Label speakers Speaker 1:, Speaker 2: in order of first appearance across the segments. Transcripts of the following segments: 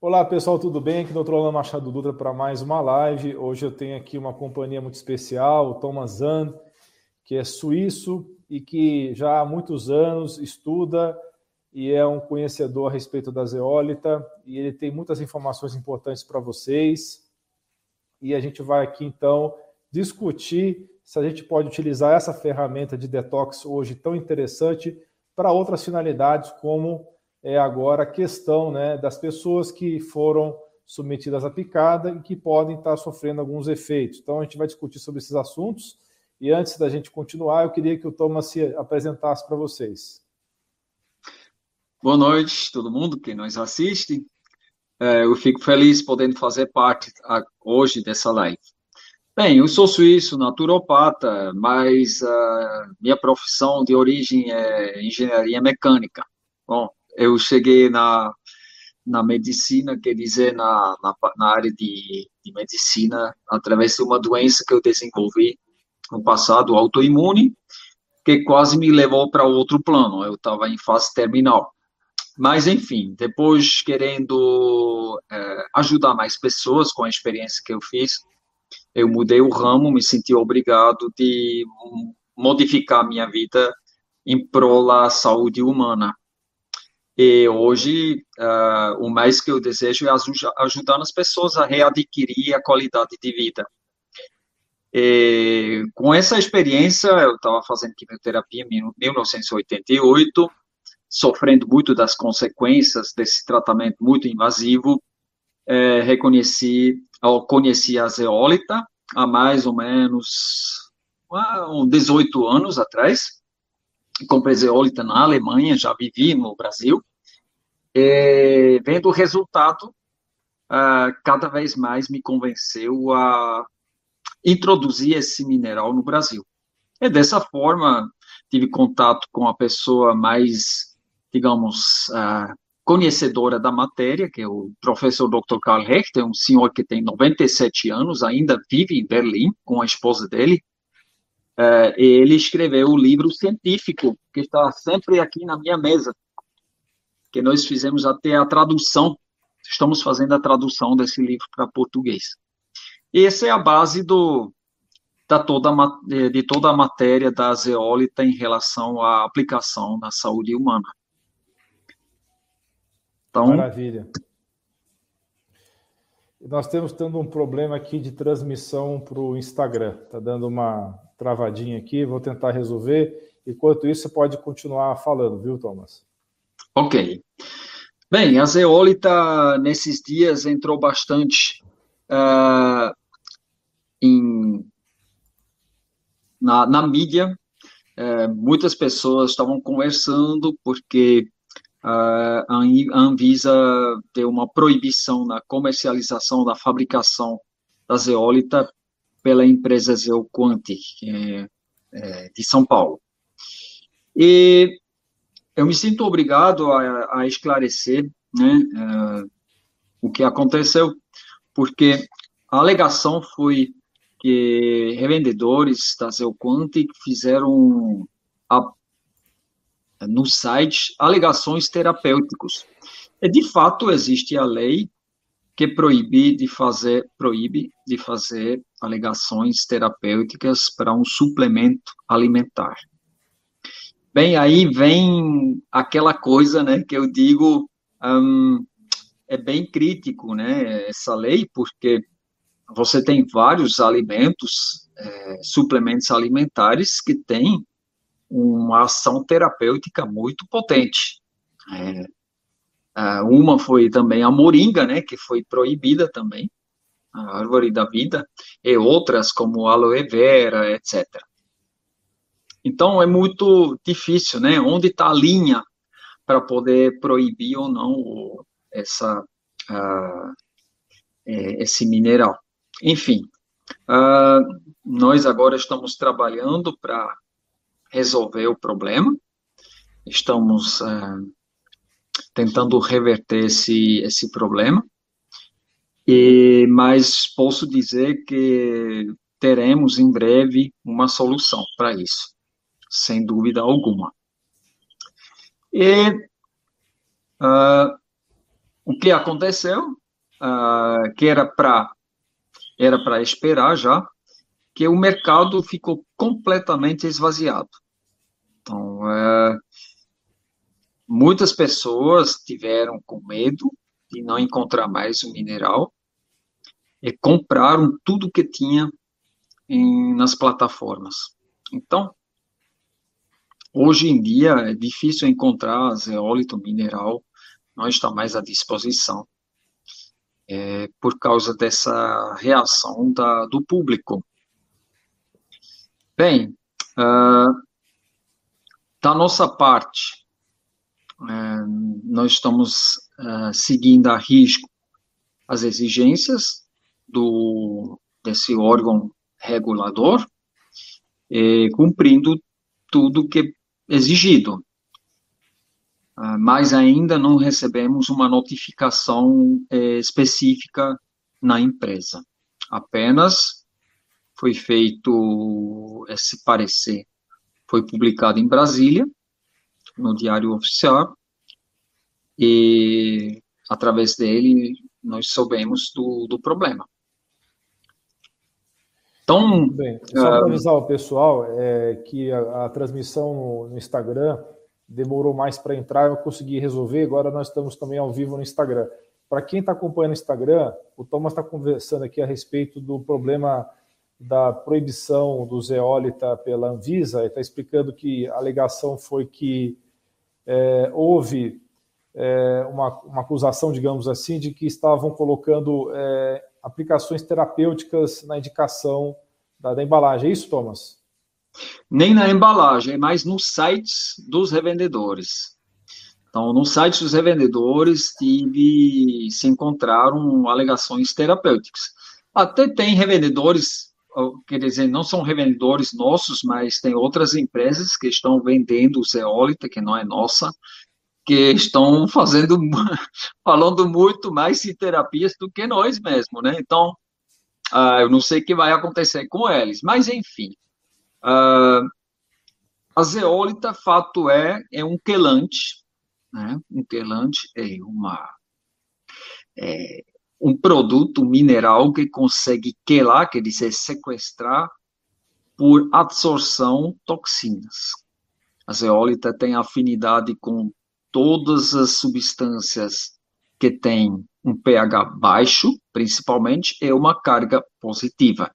Speaker 1: Olá pessoal, tudo bem? Aqui é o Dr. Alan Machado Dutra para mais uma live. Hoje eu tenho aqui uma companhia muito especial, o Thomas Zand, que é suíço e que já há muitos anos estuda e é um conhecedor a respeito da zeólita e ele tem muitas informações importantes para vocês. E a gente vai aqui então discutir se a gente pode utilizar essa ferramenta de detox hoje tão interessante para outras finalidades como é agora a questão né, das pessoas que foram submetidas à picada e que podem estar sofrendo alguns efeitos. Então, a gente vai discutir sobre esses assuntos. E antes da gente continuar, eu queria que o Thomas se apresentasse para vocês.
Speaker 2: Boa noite, todo mundo que nos assiste. É, eu fico feliz podendo fazer parte hoje dessa live. Bem, eu sou suíço, naturopata, mas uh, minha profissão de origem é engenharia mecânica. Bom, eu cheguei na, na medicina, quer dizer, na, na, na área de, de, medicina, através de uma doença que eu desenvolvi no passado, autoimune, que quase me levou para outro plano. Eu estava em fase terminal. Mas, enfim, depois querendo é, ajudar mais pessoas com a experiência que eu fiz, eu mudei o ramo, me senti obrigado de modificar minha vida em prol da saúde humana. E hoje, uh, o mais que eu desejo é ajudar as pessoas a readquirir a qualidade de vida. E, com essa experiência, eu estava fazendo quimioterapia em 1988, sofrendo muito das consequências desse tratamento muito invasivo. É, reconheci, conheci a zeólita há mais ou menos uns 18 anos atrás. Comprei zeólita na Alemanha, já vivi no Brasil é, vendo o resultado, uh, cada vez mais me convenceu a introduzir esse mineral no Brasil. E dessa forma, tive contato com a pessoa mais, digamos, uh, conhecedora da matéria, que é o professor Dr. Karl Hecht, é um senhor que tem 97 anos, ainda vive em Berlim com a esposa dele. Uh, ele escreveu o livro científico, que está sempre aqui na minha mesa, que nós fizemos até a tradução, estamos fazendo a tradução desse livro para português. Essa é a base do, da toda, de toda a matéria da zeólita em relação à aplicação na saúde humana.
Speaker 1: Então, Maravilha. Nós temos tendo um problema aqui de transmissão para o Instagram. Está dando uma travadinha aqui, vou tentar resolver. Enquanto isso, você pode continuar falando, viu, Thomas?
Speaker 2: Ok. Bem, a zeólita nesses dias entrou bastante uh, em, na, na mídia. Uh, muitas pessoas estavam conversando porque uh, a Anvisa deu uma proibição na comercialização da fabricação da zeólita pela empresa Zeoquanti, é, é, de São Paulo. E eu me sinto obrigado a, a esclarecer né, uh, o que aconteceu, porque a alegação foi que revendedores da Zelquante fizeram a, no site alegações terapêuticos. E de fato existe a lei que proíbe de fazer proíbe de fazer alegações terapêuticas para um suplemento alimentar. Bem, aí vem aquela coisa, né, que eu digo, um, é bem crítico, né, essa lei, porque você tem vários alimentos, é, suplementos alimentares que têm uma ação terapêutica muito potente. É, uma foi também a moringa, né, que foi proibida também, a árvore da vida, e outras como aloe vera, etc. Então, é muito difícil, né? Onde está a linha para poder proibir ou não essa, uh, esse mineral. Enfim, uh, nós agora estamos trabalhando para resolver o problema, estamos uh, tentando reverter esse, esse problema, e, mas posso dizer que teremos em breve uma solução para isso sem dúvida alguma. E uh, o que aconteceu, uh, que era para era para esperar já, que o mercado ficou completamente esvaziado. Então, uh, muitas pessoas tiveram com medo de não encontrar mais o mineral e compraram tudo que tinha em, nas plataformas. Então, hoje em dia é difícil encontrar zeólito mineral, não está mais à disposição, é, por causa dessa reação da, do público. Bem, uh, da nossa parte, uh, nós estamos uh, seguindo a risco as exigências do, desse órgão regulador, eh, cumprindo tudo que é exigido. Uh, mas ainda não recebemos uma notificação eh, específica na empresa. Apenas foi feito esse parecer, foi publicado em Brasília, no Diário Oficial, e através dele nós soubemos do, do problema.
Speaker 1: Então, Bem, só para ah, avisar o pessoal é, que a, a transmissão no, no, Instagram demorou mais para entrar, eu consegui resolver, agora nós estamos também ao vivo no Instagram. Para quem está acompanhando o Instagram, o Thomas está conversando aqui a respeito do problema da proibição do zeólita pela Anvisa, ele está explicando que a alegação foi que é, houve é, uma, uma, acusação, digamos assim, de que estavam colocando é, aplicações terapêuticas na indicação da, da, embalagem. É isso, Thomas?
Speaker 2: Nem na embalagem, mais nos sites dos revendedores. Então, nos sites dos revendedores tive, se encontraram alegações terapêuticas. Até tem revendedores, quer dizer, não são revendedores nossos, mas tem outras empresas que estão vendendo o zeólita, que não é nossa, que estão fazendo, falando muito mais de terapias do que nós mesmos, né? Então, uh, eu não sei o que vai acontecer com eles, mas enfim. Uh, a zeólita, fato é, é um quelante, né? Um quelante é uma é um produto mineral que consegue quelar, quer dizer, sequestrar por absorção toxinas. A zeólita tem afinidade com todas as substâncias que têm um pH baixo, principalmente, é uma carga positiva.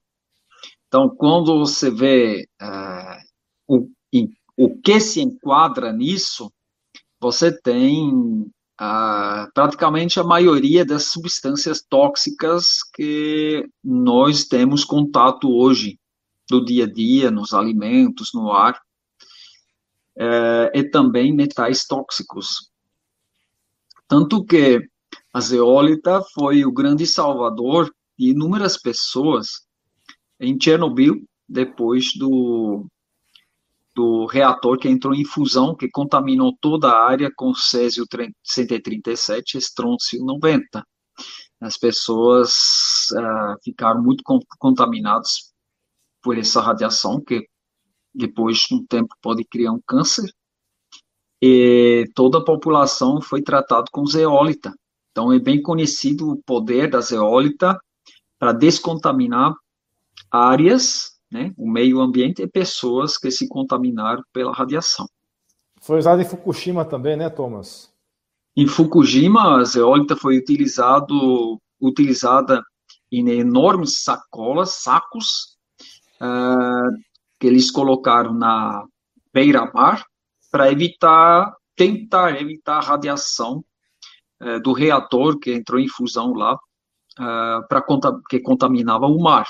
Speaker 2: Então, quando você vê uh, o, o que se enquadra nisso, você tem uh, praticamente a maioria das substâncias tóxicas que nós temos contato hoje, do dia a dia, nos alimentos, no ar é, e também metais tóxicos. Tanto que a zeólita foi o grande salvador de inúmeras pessoas em Chernobyl, depois do, do reator que entrou em fusão, que contaminou toda a área com césio 137 e estrôncio 90. As pessoas uh, ficaram muito contaminadas por essa radiação, que depois de um tempo pode criar um câncer, e toda a população foi tratada com zeólita. Então é bem conhecido o poder da zeólita para descontaminar áreas, né, o meio ambiente e pessoas que se contaminaram pela radiação.
Speaker 1: Foi usada em Fukushima também, né, Thomas?
Speaker 2: Em Fukushima, a zeólita foi utilizado, utilizada em enormes sacolas, sacos, uh, que eles colocaram na beira-mar para evitar, tentar evitar a radiação é, do reator que entrou em fusão lá, é, para que contaminava o mar.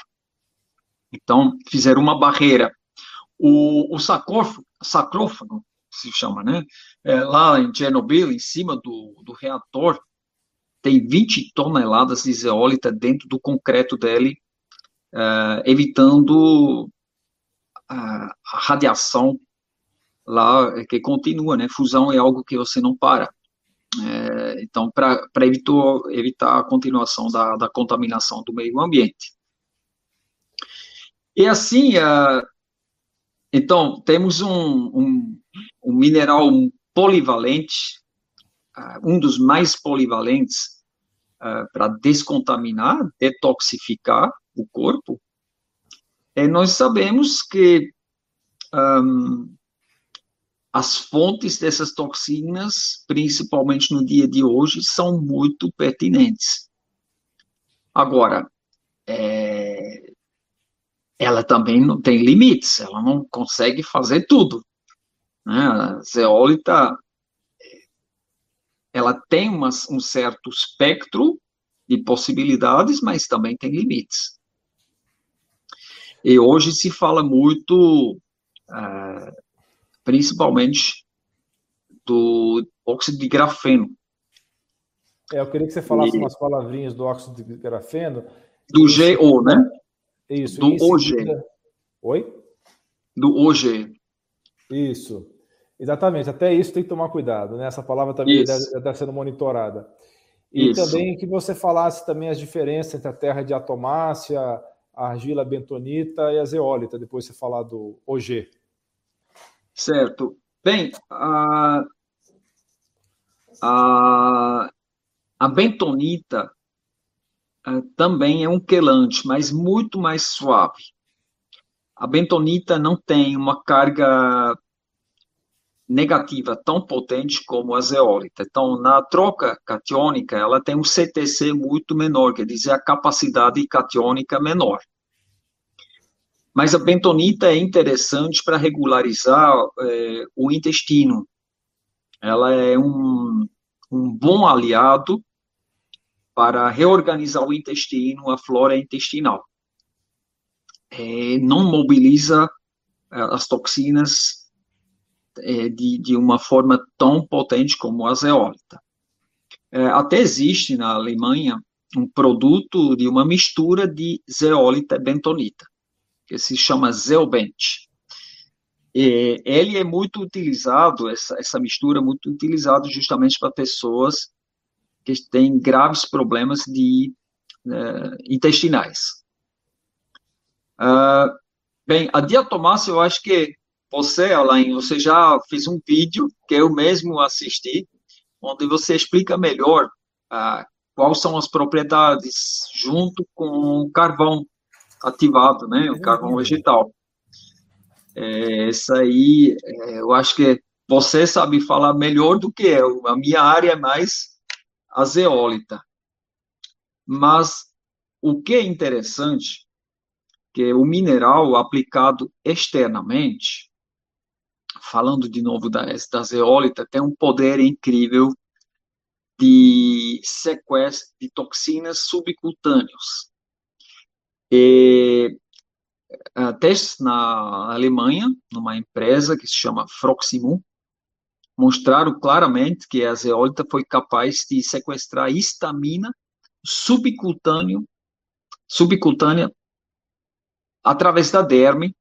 Speaker 2: Então, fizeram uma barreira. O, o sacrófago, se chama, né? É, lá em Chernobyl, em cima do, do reator, tem 20 toneladas de zeólita dentro do concreto dele, é, evitando a, radiação lá é que continua, né? Fusão é algo que você não para. É, então, para evitar, evitar a continuação da, da contaminação do meio ambiente. E assim, uh, então, temos um, um, um mineral polivalente, uh, um dos mais polivalentes uh, para descontaminar, detoxificar o corpo, é, nós sabemos que um, as fontes dessas toxinas, principalmente no dia de hoje, são muito pertinentes. Agora, é, ela também não tem limites, ela não consegue fazer tudo. Né? A zeólita, ela tem um certo espectro de possibilidades, mas também tem limites. E hoje se fala muito, é, principalmente, do óxido de grafeno.
Speaker 1: É, eu queria que você falasse e... umas palavrinhas do óxido de grafeno.
Speaker 2: Do GO, né?
Speaker 1: Isso.
Speaker 2: Do OG.
Speaker 1: Oi?
Speaker 2: Do OG.
Speaker 1: Isso. Exatamente. Até isso tem que tomar cuidado, né? Essa palavra também está sendo monitorada. E isso. também que você falasse também as diferenças entre a terra de atomácia, a argila bentonita e a zeólita, depois você falar do OG.
Speaker 2: Certo. Bem, a, a, a bentonita a, também é um quelante, mas muito mais suave. A bentonita não tem uma carga negativa tão potente como a zeólita. Então, na troca catiônica, ela tem um CTC muito menor, quer dizer, a capacidade catiônica menor. Mas a bentonita é interessante para regularizar é, o intestino. Ela é um, um bom aliado para reorganizar o intestino, a flora intestinal. É, não mobiliza é, as toxinas é, de, de uma forma tão potente como a zeólita. É, até existe na Alemanha um produto de uma mistura de zeólita e bentonita, que se chama Zeobent. E ele é muito utilizado, essa, essa mistura é muito utilizada justamente para pessoas que têm graves problemas de uh, intestinais. Uh, bem, a diatomácea eu acho que você, Alain, você já fez um vídeo que eu mesmo assisti, onde você explica melhor ah, quais são as propriedades junto com o carvão ativado, né, o carvão vegetal. É, essa aí, é, eu acho que você sabe falar melhor do que eu. A minha área é mais a zeólita. Mas o que é interessante, que o mineral aplicado externamente, falando de novo da, da zeólita, tem um poder incrível de sequestro de toxinas subcutâneas. E, testes na Alemanha, numa empresa que se chama Froximu, mostraram claramente que a zeólita foi capaz de sequestrar histamina subcutâneo, subcutânea através da derme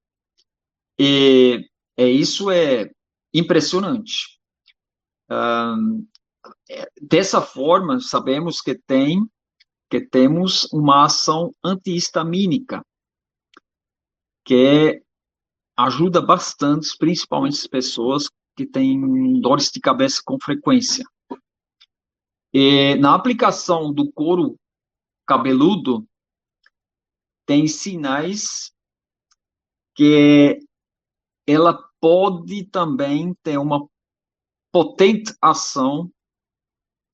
Speaker 2: e é, isso é impressionante. Um, dessa forma, sabemos que tem que temos uma ação antihistamínica que ajuda bastante, principalmente as pessoas que têm dores de cabeça com frequência. E na aplicação do couro cabeludo, tem sinais que ela pode também ter uma potente ação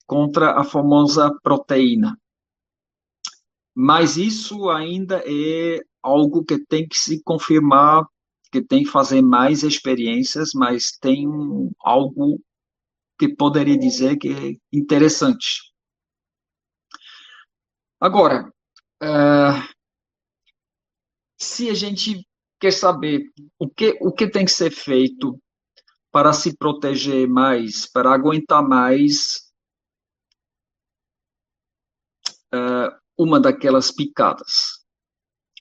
Speaker 2: contra a famosa proteína. Mas isso ainda é algo que tem que se confirmar, que tem que fazer mais experiências, mas tem algo que poderia dizer que é interessante. Agora, uh, se a gente quer saber o que, o que tem que ser feito para se proteger mais, para aguentar mais uh, uma daquelas picadas.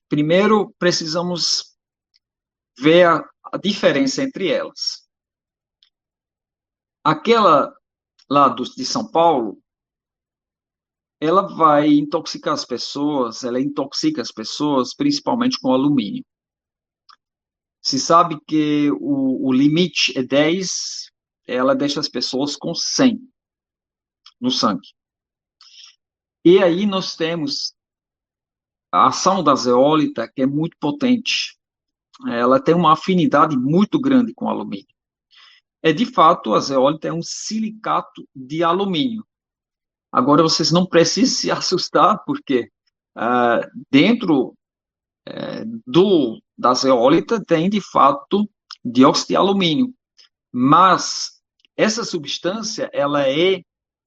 Speaker 2: Primeiro, precisamos ver a, a diferença entre elas. Aquela lá do, de São Paulo, ela vai intoxicar as pessoas, ela intoxica as pessoas principalmente com alumínio. Se sabe que o, o limite é 10, ela deixa as pessoas com 100 no sangue. E aí nós temos a ação da zeólita, que é muito potente. Ela tem uma afinidade muito grande com o alumínio. É de fato, a zeólita é um silicato de alumínio. Agora vocês não precisam se assustar, porque uh, dentro uh, do, da zeólita tem de fato dióxido de alumínio, mas essa substância ela é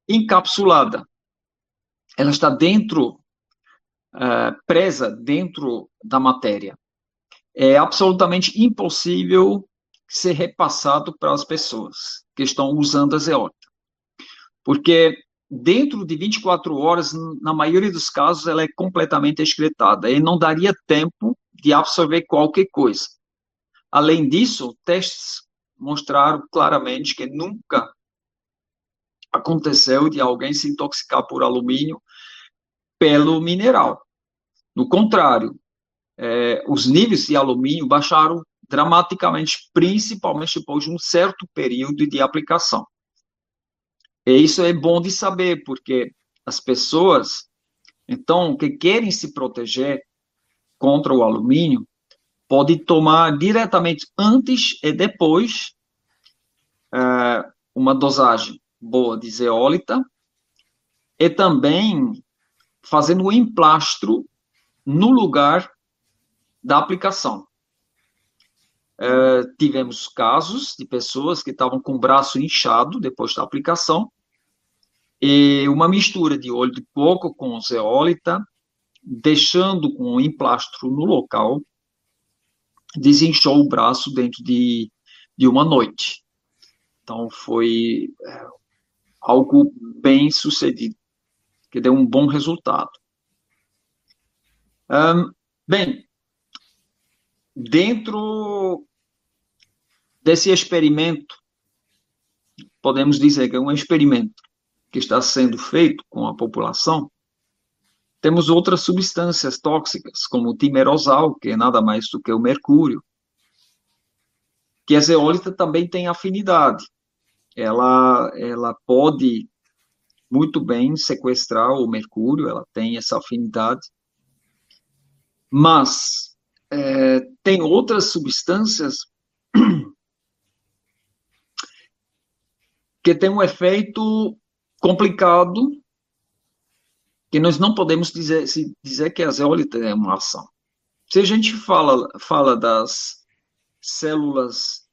Speaker 2: encapsulada, ela está dentro, uh, presa dentro da matéria. É absolutamente impossível ser repassado para as pessoas que estão usando a zeólita, porque dentro de 24 horas, na maioria dos casos, ela é completamente excretada e não daria tempo de absorver qualquer coisa. Além disso, testes mostraram claramente que nunca aconteceu de alguém se intoxicar por alumínio pelo mineral. No contrário, é, os níveis de alumínio baixaram dramaticamente, principalmente depois de um certo período de aplicação. E isso é bom de saber, porque as pessoas, então, que querem se proteger contra o alumínio, pode tomar diretamente antes e depois é, uma dosagem boa de zeólita e também fazendo o emplastro no lugar da aplicação. Uh, tivemos casos de pessoas que estavam com o braço inchado depois da aplicação, e uma mistura de óleo de coco com zeólita, deixando com o emplastro no local, desinchou o braço dentro de, de uma noite. Então, foi é, algo bem sucedido, que deu um bom resultado. Um, bem, dentro desse experimento, podemos dizer que é um experimento que está sendo feito com a população, temos outras substâncias tóxicas, como o timerosal, que é nada mais do que o mercúrio, que a zeólita também tem afinidade. Ela, ela pode muito bem sequestrar o mercúrio, ela tem essa afinidade, mas é, tem outras substâncias que tem um efeito complicado que nós não podemos dizer, dizer que a zeólita é uma ação. Se a gente fala, fala das células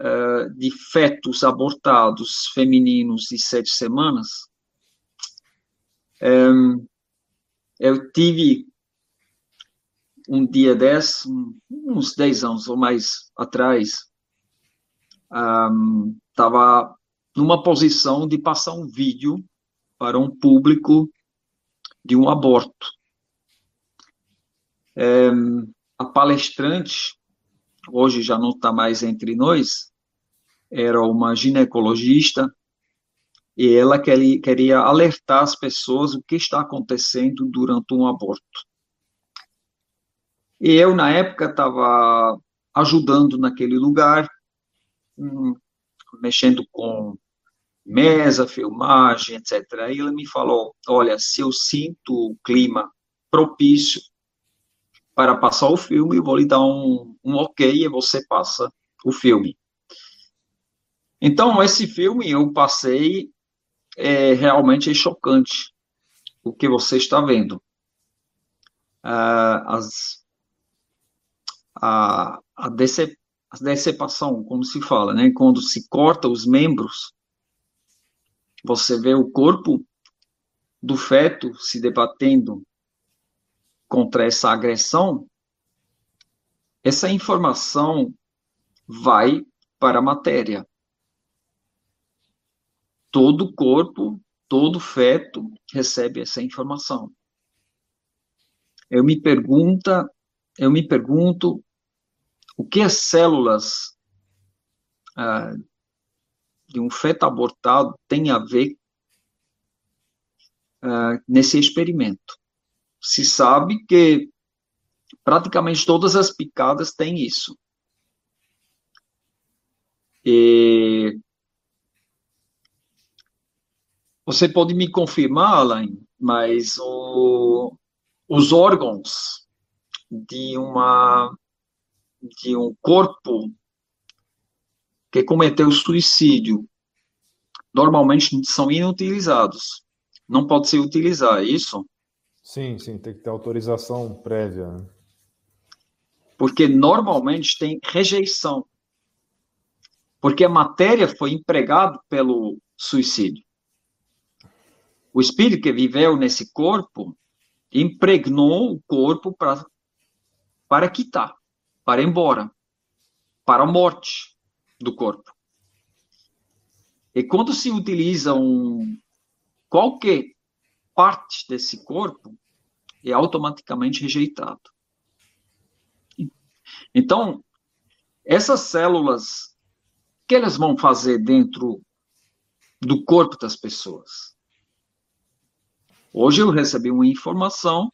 Speaker 2: uh, de fetos abortados femininos de sete semanas, um, eu tive um dia desse, uns dez anos ou mais atrás, estava um, numa posição de passar um vídeo para um público de um aborto. É, a palestrante, hoje já não está mais entre nós, era uma ginecologista e ela queria, alertar as pessoas o que está acontecendo durante um aborto. E eu, na época, estava ajudando naquele lugar, hum, mexendo com mesa, filmagem, etc. Aí ele me falou: olha, se eu sinto o clima propício para passar o filme, eu vou lhe dar um, um ok e você passa o filme. Então, esse filme eu passei, é, realmente é chocante o que você está vendo. Ah, as, a, a, decep, a decepação, como se fala, né? quando se corta os membros você vê o corpo do feto se debatendo contra essa agressão, essa informação vai para a matéria. Todo corpo, todo feto recebe essa informação. Eu me pergunta, eu me pergunto o que as células ah, de um feto abortado tem a ver uh, nesse experimento. Se sabe que praticamente todas as picadas têm isso. E você pode me confirmar, Alain, mas o, os órgãos de uma de um corpo que cometeu suicídio normalmente são inutilizados. Não pode se utilizar, é isso?
Speaker 1: Sim, sim, tem que ter autorização prévia. Né?
Speaker 2: Porque normalmente tem rejeição. Porque a matéria foi empregada pelo suicídio. O espírito que viveu nesse corpo impregnou o corpo para para quitar, para ir embora, para a morte do corpo. E quando se utiliza um, qualquer parte desse corpo, é automaticamente rejeitado. Então, essas células, o que elas vão fazer dentro do corpo das pessoas? Hoje eu recebi uma informação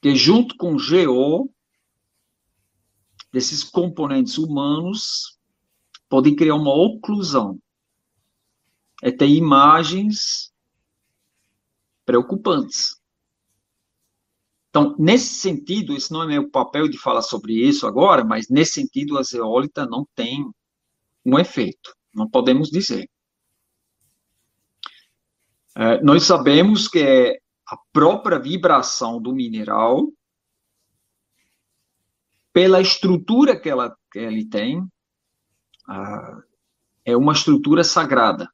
Speaker 2: que junto com GO, desses componentes humanos, podem criar uma oclusão. É ter imagens preocupantes. Então, nesse sentido, esse não é meu papel de falar sobre isso agora, mas nesse sentido, a zeólita não tem um efeito, não podemos dizer. É, nós sabemos que a própria vibração do mineral, pela estrutura que, ela, que ele tem, é uma estrutura sagrada.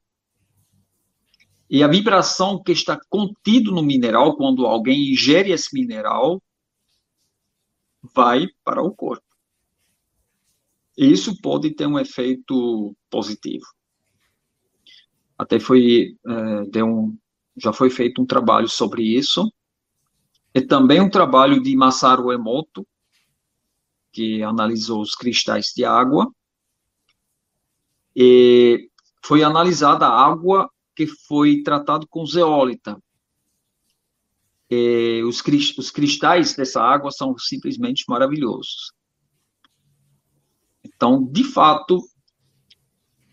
Speaker 2: E a vibração que está contido no mineral, quando alguém ingere esse mineral, vai para o corpo. E isso pode ter um efeito positivo. Até foi, é, um, já foi feito um trabalho sobre isso. E também um trabalho de Masaru Emoto, que analisou os cristais de água. E foi analisada a água que foi tratado com zeólita. E os, os cristais dessa água são simplesmente maravilhosos. Então, de fato,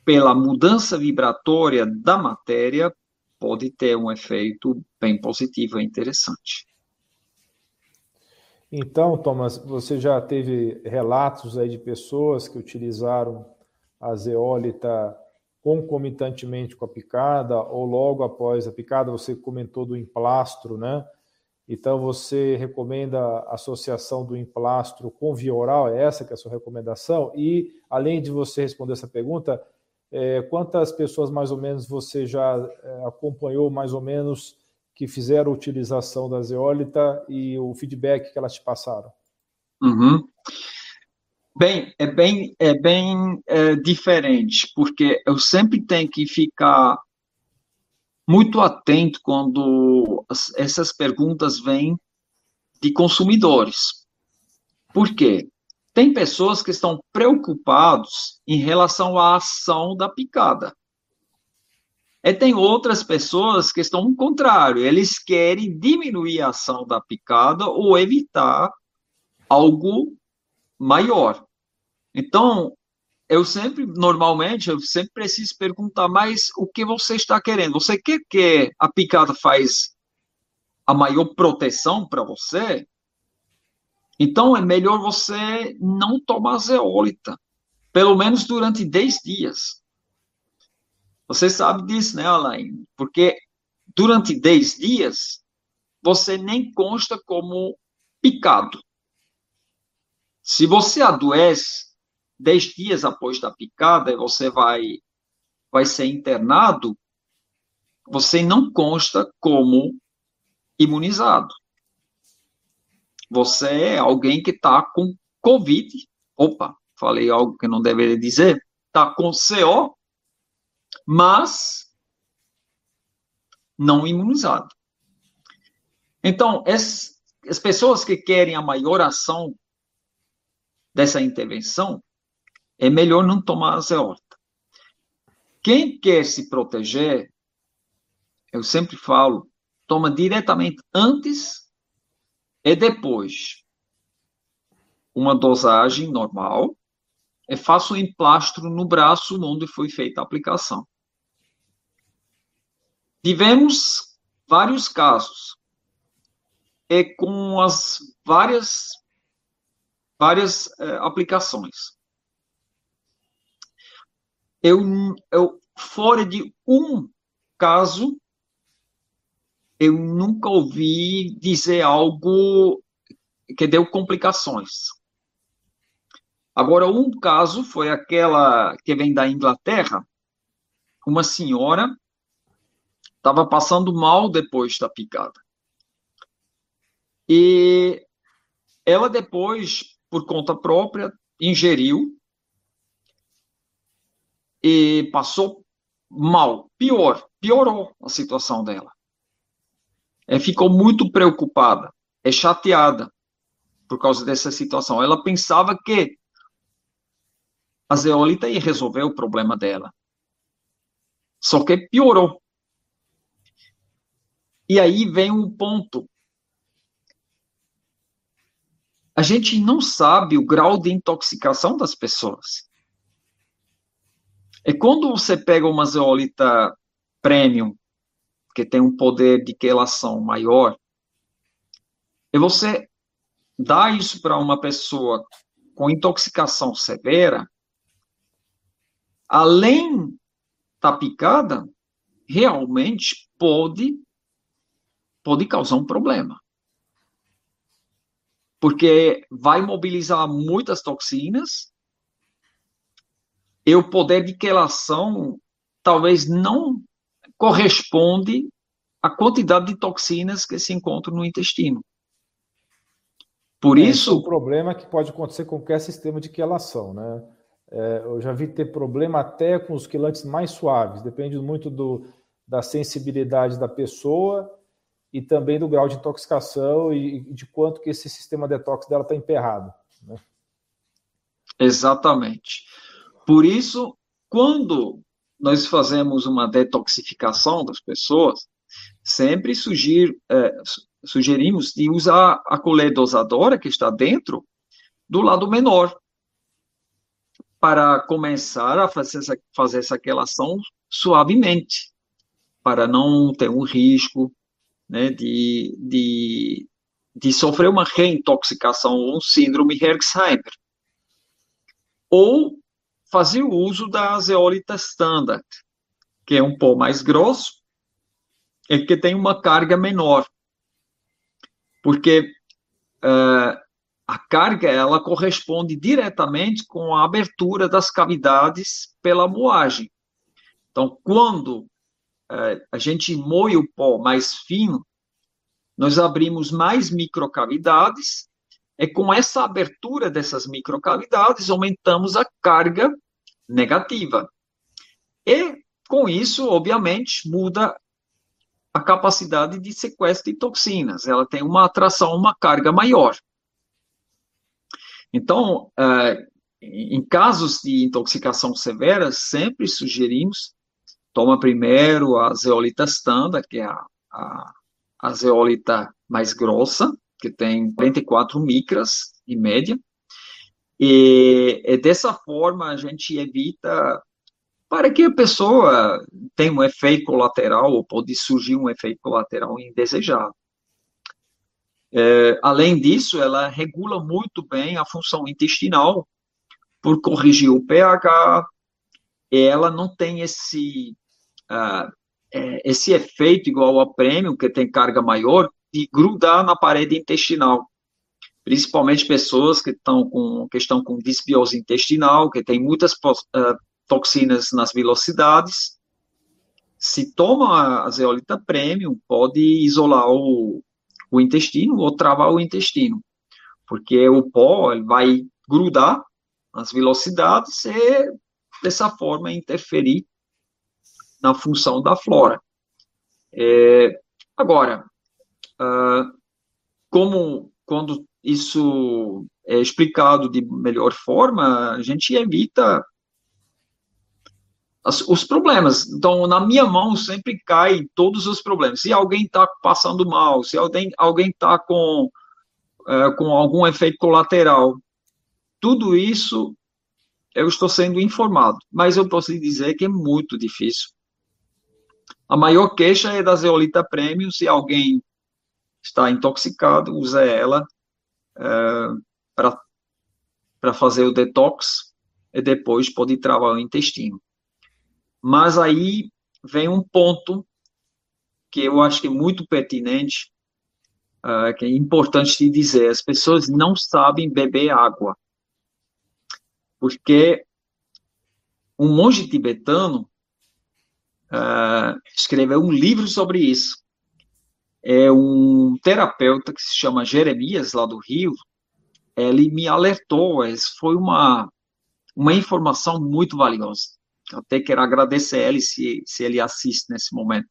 Speaker 2: pela mudança vibratória da matéria, pode ter um efeito bem positivo e interessante.
Speaker 1: Então, Thomas, você já teve relatos aí de pessoas que utilizaram a zeólita concomitantemente com a picada ou logo após a picada, você comentou do emplastro, né? Então você recomenda a associação do emplastro com via oral, é essa que é a sua recomendação? E além de você responder essa pergunta, é, quantas pessoas mais ou menos você já é, acompanhou mais ou menos que fizeram utilização da zeólita e o feedback que elas te passaram?
Speaker 2: Uhum. Bem, é bem, é bem é, diferente, porque eu sempre tenho que ficar muito atento quando essas perguntas vêm de consumidores. Por quê? Tem pessoas que estão preocupados em relação à ação da picada. E tem outras pessoas que estão no contrário, eles querem diminuir a ação da picada ou evitar algo maior. Então, eu sempre, normalmente, eu sempre preciso perguntar, mas o que você está querendo? Você quer que a picada faz a maior proteção para você? Então, é melhor você não tomar zeólita, pelo menos durante 10 dias. Você sabe disso, né, Alain? Porque durante 10 dias, você nem consta como picado. Se você adoece 10 dias após da picada você vai, vai ser internado, você não consta como imunizado. Você é alguém que está com Covid. Opa, falei algo que não deveria dizer. Está com CO, mas não imunizado. Então, as, as pessoas que querem a maior ação dessa intervenção, é melhor não tomar a zeolta. Quem quer se proteger, eu sempre falo, toma diretamente antes e depois, uma dosagem normal, e faço um emplastro no braço onde foi feita a aplicação. Tivemos vários casos é com as várias várias é, aplicações. Eu, eu fora de um caso eu nunca ouvi dizer algo que deu complicações. Agora, um caso foi aquela que vem da Inglaterra, uma senhora estava passando mal depois da picada. E ela depois, por conta própria, ingeriu e passou mal, pior, piorou a situação dela. É, ficou muito preocupada, é chateada por causa dessa situação. Ela pensava que a zeólita ia resolver o problema dela. Só que piorou. E aí vem um ponto. A gente não sabe o grau de intoxicação das pessoas. É quando você pega uma zeólita premium que tem um poder de quelação maior, e você dá isso para uma pessoa com intoxicação severa, além da picada, realmente pode pode causar um problema. Porque vai mobilizar muitas toxinas e o poder de quelação talvez não corresponde à quantidade de toxinas que se encontram no intestino. Por é, isso.
Speaker 1: O problema é que pode acontecer com qualquer sistema de quelação, né? É, eu já vi ter problema até com os quelantes mais suaves, depende muito do, da sensibilidade da pessoa e também do grau de intoxicação e, de quanto que esse sistema detox dela está emperrado. Né?
Speaker 2: Exatamente. Por isso, quando nós fazemos uma detoxificação das pessoas, sempre é, sugerimos de usar a colher dosadora que está dentro do lado menor, para começar a fazer essa, fazer essa quelação suavemente, para não ter um risco né, de, de, de sofrer uma reintoxicação ou um síndrome Herxheimer. Ou fazer o uso da zeólita standard, que é um pó mais grosso e que tem uma carga menor. Porque uh, a carga ela corresponde diretamente com a abertura das cavidades pela moagem. Então, quando a gente moe o pó mais fino, nós abrimos mais microcavidades é com essa abertura dessas microcavidades, aumentamos a carga negativa. E, com isso, obviamente, muda a capacidade de sequestro de toxinas. Ela tem uma atração, uma carga maior. Então, é, em casos de intoxicação severa, sempre sugerimos toma primeiro a zeolita standard, que é a, a, a zeolita mais grossa, que tem 44 micras em média. E, e, dessa forma a gente evita para que a pessoa tenha um efeito colateral ou pode surgir um efeito colateral indesejado. É, além disso, ela regula muito bem a função intestinal por corrigir o pH. ela não tem esse uh, esse efeito igual ao prêmio que tem carga maior de grudar na parede intestinal. Principalmente pessoas que estão com, que estão com disbiose intestinal, que tem muitas uh, toxinas nas velocidades. Se toma a zeolita premium, pode isolar o, o intestino ou travar o intestino, porque o pó vai grudar nas velocidades e, dessa forma, interferir na função da flora. É, agora, Uh, como quando isso é explicado de melhor forma, a gente evita as, os problemas. Então, na minha mão sempre cai todos os problemas. Se alguém está passando mal, se alguém alguém está com uh, com algum efeito colateral, tudo isso eu estou sendo informado. Mas eu posso lhe dizer que é muito difícil A maior queixa é da zeolita premium, se alguém está intoxicado, usa ela é, para fazer o detox e depois pode travar o intestino. Mas aí vem um ponto que eu acho que é muito pertinente, uh, que é importante de dizer: as pessoas não sabem beber água. Porque um monge tibetano uh, escreveu um livro sobre isso. É um terapeuta que se chama Jeremias, lá do Rio. Ele me alertou, foi uma, uma informação muito valiosa. Até quero agradecer a ele se, se ele assiste nesse momento.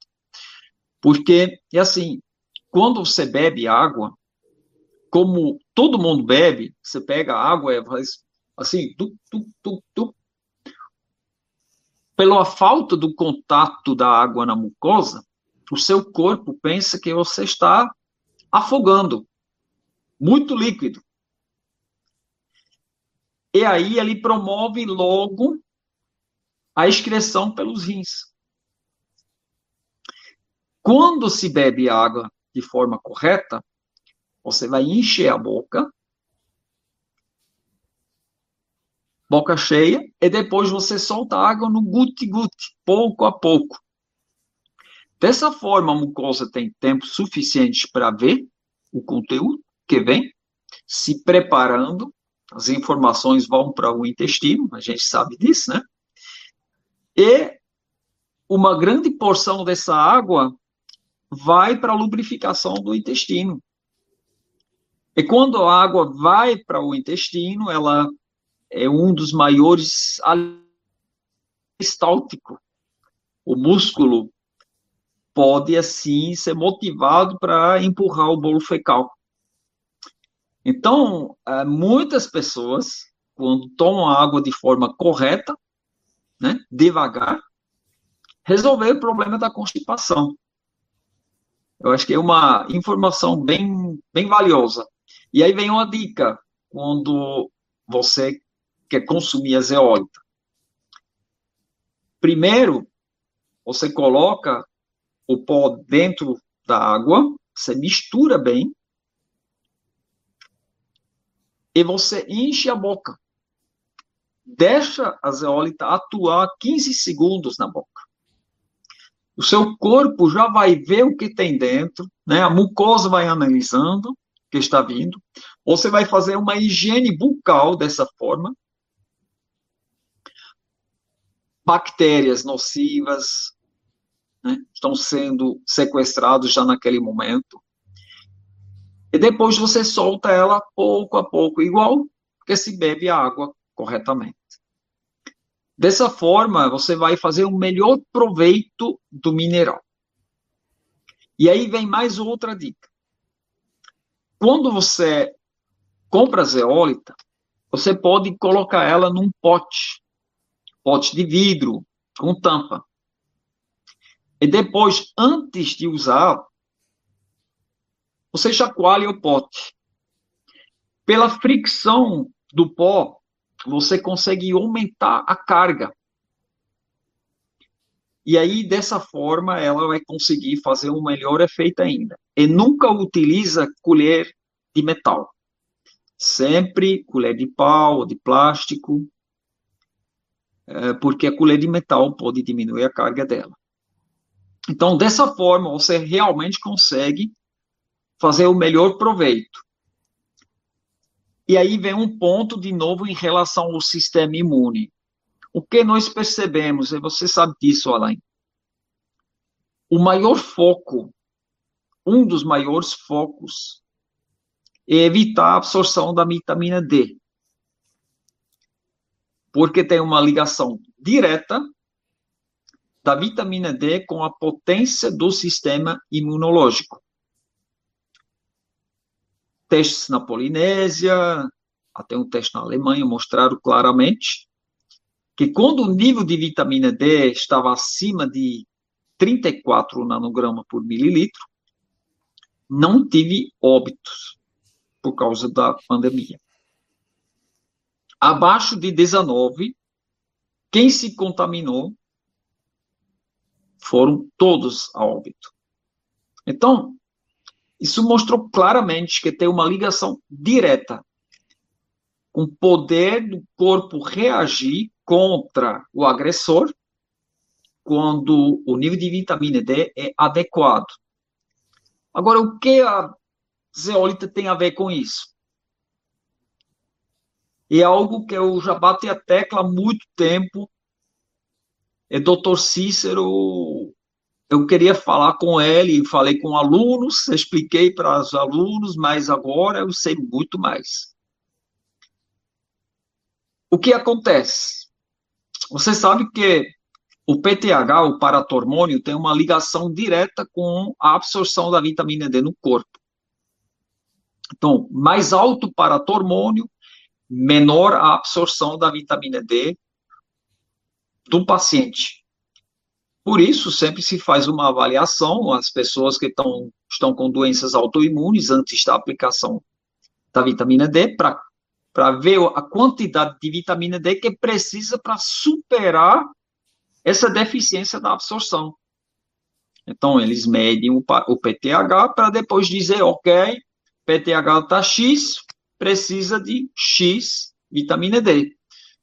Speaker 2: Porque, é assim, quando você bebe água, como todo mundo bebe, você pega água e faz assim, tu, tu, tu, tu. Pela falta do contato da água na mucosa, o seu corpo pensa que você está afogando. Muito líquido. E aí ele promove logo a excreção pelos rins. Quando se bebe água de forma correta, você vai encher a boca, boca cheia, e depois você solta água no guti-guti, pouco a pouco. Dessa forma, a mucosa tem tempo suficiente para ver o conteúdo que vem, se preparando, as informações vão para o intestino, a gente sabe disso, né? E uma grande porção dessa água vai para a lubrificação do intestino. E quando a água vai para o intestino, ela é um dos maiores estáltico. O músculo pode, assim, ser motivado para empurrar o bolo fecal. Então, é, muitas pessoas, quando tomam água de forma correta, né, devagar, resolver o problema da constipação. Eu acho que é uma informação bem, bem valiosa. E aí vem uma dica, quando você quer consumir a zeólita. Primeiro, você coloca o pó dentro da água, você mistura bem, e você enche a boca deixa a zeólita atuar 15 segundos na boca. O seu corpo já vai ver o que tem dentro, né? A mucosa vai analisando o que está vindo. Você vai fazer uma higiene bucal dessa forma. Bactérias nocivas né? estão sendo sequestrados já naquele momento. E depois você solta ela pouco a pouco, igual que se bebe água corretamente. Dessa forma, você vai fazer um melhor proveito do mineral. E aí vem mais outra dica. Quando você compra zeólita, você pode colocar ela num pote, pote de vidro, com tampa. E depois, antes de usar, você chacoalha o pote. Pela fricção do pó, você consegue aumentar a carga. E aí, dessa forma, ela vai conseguir fazer um melhor efeito ainda. E nunca utiliza colher de metal. Sempre colher de pau de plástico, porque a colher de metal pode diminuir a carga dela. Então, dessa forma, você realmente consegue fazer o melhor proveito. E aí vem um ponto, de novo, em relação ao sistema imune. O que nós percebemos, e você sabe disso, Alain, o maior foco, um dos maiores focos, é evitar a absorção da vitamina D. Porque tem uma ligação direta da vitamina D com a potência do sistema imunológico testes na Polinésia, até um teste na Alemanha, mostraram claramente que quando o nível de vitamina D estava acima de 34 nanograma por mililitro, não tive óbitos por causa da pandemia. Abaixo de 19, quem se contaminou foram todos a óbito. Então, isso mostrou claramente que tem uma ligação direta com o poder do corpo reagir contra o agressor quando o nível de vitamina D é adequado. Agora, o que a zeólita tem a ver com isso? É algo que eu já bati a tecla há muito tempo. É doutor Cícero, eu queria falar com ele, falei com alunos, expliquei para os alunos, mas agora eu sei muito mais. O que acontece? Você sabe que o PTH, o paratormônio, tem uma ligação direta com a absorção da vitamina D no corpo. Então, mais alto paratormônio, menor a absorção da vitamina D do paciente. Por isso, sempre se faz uma avaliação, as pessoas que estão, com doenças autoimunes, antes da aplicação da vitamina D, para ver a quantidade de vitamina D que precisa para superar essa deficiência da absorção. Então, eles medem o, o PTH para depois dizer, ok, PTH está X, precisa de X vitamina D.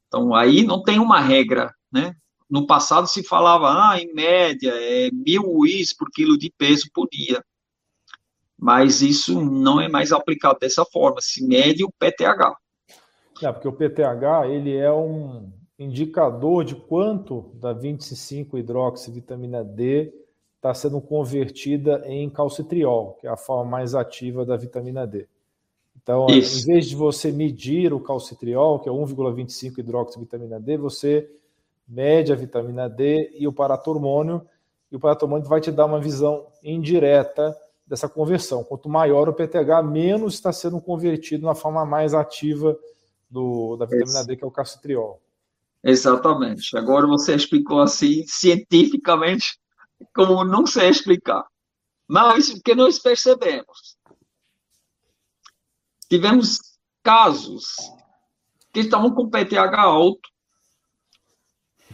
Speaker 2: Então, aí não tem uma regra, né? No passado se falava, ah, em média, é mil UIs por quilo de peso por dia. Mas isso não é mais aplicado dessa forma, se mede o PTH.
Speaker 1: É, porque o PTH, ele é um, indicador de quanto da 25-hidroxivitamina D está sendo convertida em calcitriol, que é a forma mais ativa da vitamina D. Então, Isso. em vez de você medir o calcitriol, que é 1,25 hidroxivitamina D, você mede a vitamina D e o paratormônio, e o paratormônio vai te dar uma visão indireta dessa conversão. Quanto maior o PTH, menos está sendo convertido na forma mais ativa do, da vitamina Isso. D, que é o calcitriol.
Speaker 2: Exatamente. Agora você explicou assim, cientificamente, como não sei explicar. Mas o que nós percebemos? Tivemos casos que estavam com PTH alto,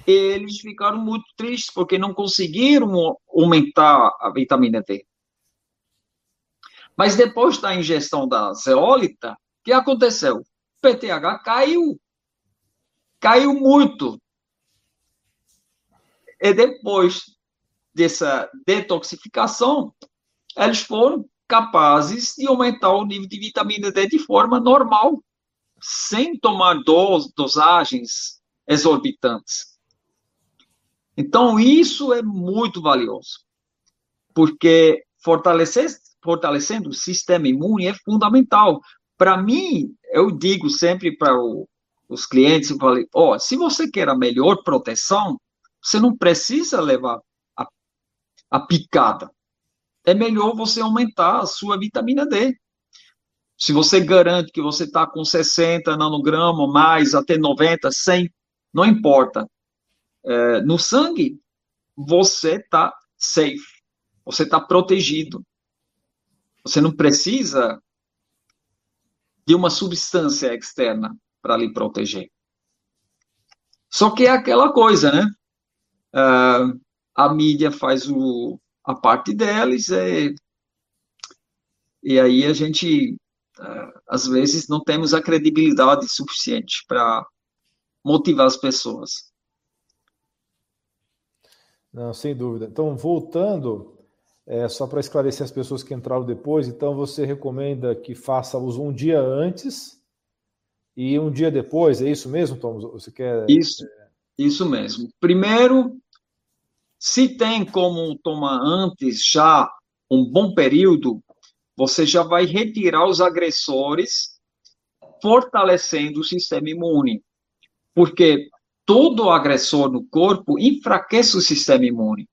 Speaker 2: eles ficaram muito tristes porque não conseguiram aumentar a vitamina D. Mas depois da ingestão da zeólita, o que aconteceu? O PTH caiu caiu muito. E depois dessa detoxificação, eles foram capazes de aumentar o nível de vitamina D de forma normal, sem tomar dos, dosagens exorbitantes. Então, isso é muito valioso, porque fortalecer, fortalecendo o sistema imune é fundamental. Para mim, eu digo sempre para os clientes e falei, ó, oh, se você quer a melhor proteção, você não precisa levar a, a picada. É melhor você aumentar a sua vitamina D. Se você garante que você está com 60 nanogramas, mais até 90, 100, não importa. É, no sangue, você está safe. Você está protegido. Você não precisa de uma substância externa para lhe proteger. Só que é aquela coisa, né? Uh, a mídia faz o, a parte deles é, e aí a gente, uh, às vezes, não temos a credibilidade suficiente para motivar as pessoas.
Speaker 1: Não, sem dúvida. Então, voltando, é, só para esclarecer as pessoas que entraram depois, então você recomenda que faça uso um dia antes e um dia depois, é isso mesmo, Tom? Você quer.
Speaker 2: Isso, isso mesmo. Primeiro, se tem como tomar antes já um bom período, você já vai retirar os agressores, fortalecendo o sistema imune. Porque todo agressor no corpo enfraquece o sistema imune.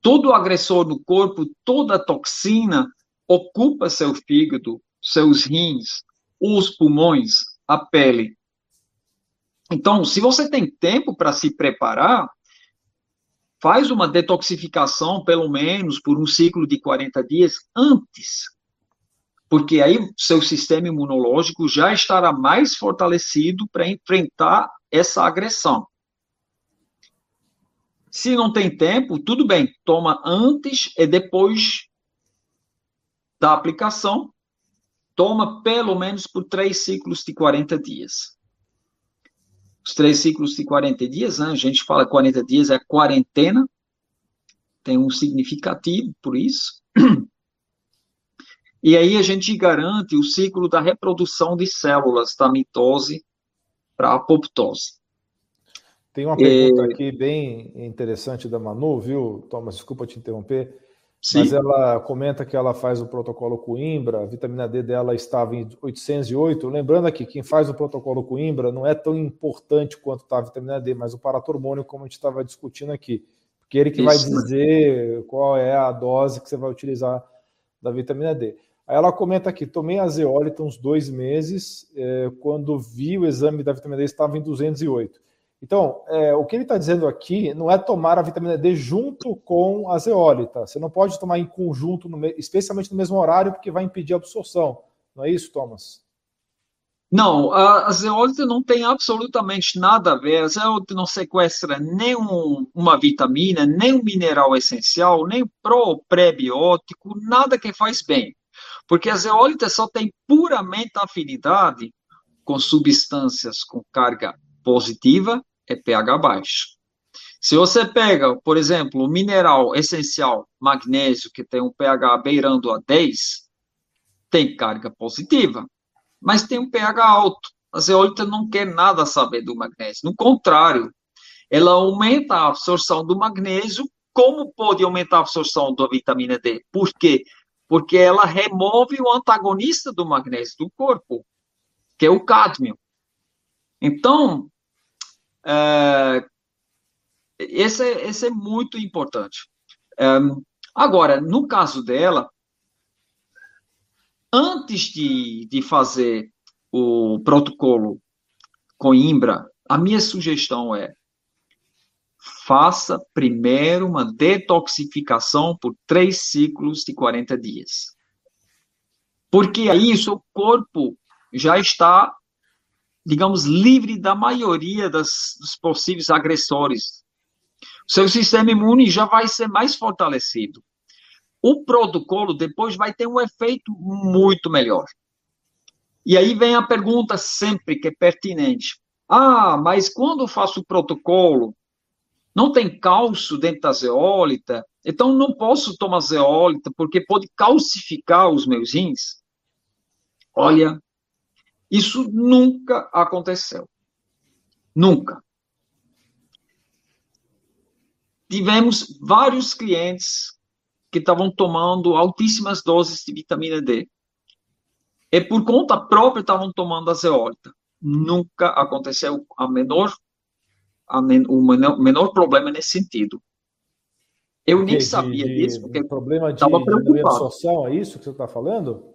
Speaker 2: Todo agressor no corpo, toda toxina ocupa seu fígado, seus rins, os pulmões, a pele. Então, se você tem tempo para se preparar, faz uma detoxificação, pelo menos por um ciclo de 40 dias antes. Porque aí seu sistema imunológico já estará mais fortalecido para enfrentar essa agressão. Se não tem tempo, tudo bem, toma antes e depois da aplicação, toma pelo menos por três ciclos de 40 dias. Os três ciclos de 40 dias, né, a gente fala 40 dias é quarentena, tem um significativo por isso. E aí a gente garante o ciclo da reprodução de células da mitose para a apoptose.
Speaker 1: Tem uma pergunta é... aqui bem interessante da Manu, viu, Thomas? Desculpa te interromper. Sim. Mas ela comenta que ela faz o protocolo Coimbra, a vitamina D dela estava em 808. Lembrando aqui, quem faz o protocolo Coimbra não é tão importante quanto está a vitamina D, mas o paratormônio, como a gente estava discutindo aqui. Porque ele que Isso, vai dizer qual é a dose que você vai utilizar da vitamina D. Aí ela comenta aqui: tomei a zeólita uns dois meses, é, quando vi o exame da vitamina D estava em 208. Então, é, o que ele está dizendo aqui não é tomar a vitamina D junto com a zeólita. Você não pode tomar em conjunto, no, especialmente no mesmo horário, porque vai impedir a absorção. Não é isso, Thomas?
Speaker 2: Não, a, zeólita não tem absolutamente nada a ver. A zeólita não sequestra nem um, uma vitamina, nem um mineral essencial, nem pro pré-biótico, nada que faz bem. Porque a zeólita só tem puramente afinidade com substâncias com carga positiva e pH baixo. Se você pega, por exemplo, o mineral essencial magnésio, que tem um pH beirando a 10, tem carga positiva, mas tem um pH alto. A zeólita não quer nada saber do magnésio. No contrário, ela aumenta a absorção do magnésio. Como pode aumentar a absorção da vitamina D? Por quê? porque ela remove o antagonista do magnésio do corpo, que é o cádmio. Então, é, esse, é, esse é muito importante. É, agora, no caso dela, antes de, de fazer o protocolo Coimbra, a minha sugestão é faça primeiro uma detoxificação por três ciclos de 40 dias. Porque aí o seu corpo já está, digamos, livre da maioria das, dos possíveis agressores. O seu sistema imune já vai ser mais fortalecido. O protocolo depois vai ter um efeito muito melhor. E aí vem a pergunta sempre que é pertinente. Ah, mas quando eu faço o protocolo, não tem cálcio dentro da zeólita, então não posso tomar zeólita porque pode calcificar os meus rins. Olha, isso nunca aconteceu. Nunca. Tivemos vários clientes que estavam tomando altíssimas doses de vitamina D. E por conta própria estavam tomando a zeólita. Nunca aconteceu a menor men o menor, menor, problema nesse sentido. Eu nem de, sabia de, disso, porque
Speaker 1: problema de preocupado. absorção, é isso que você está falando?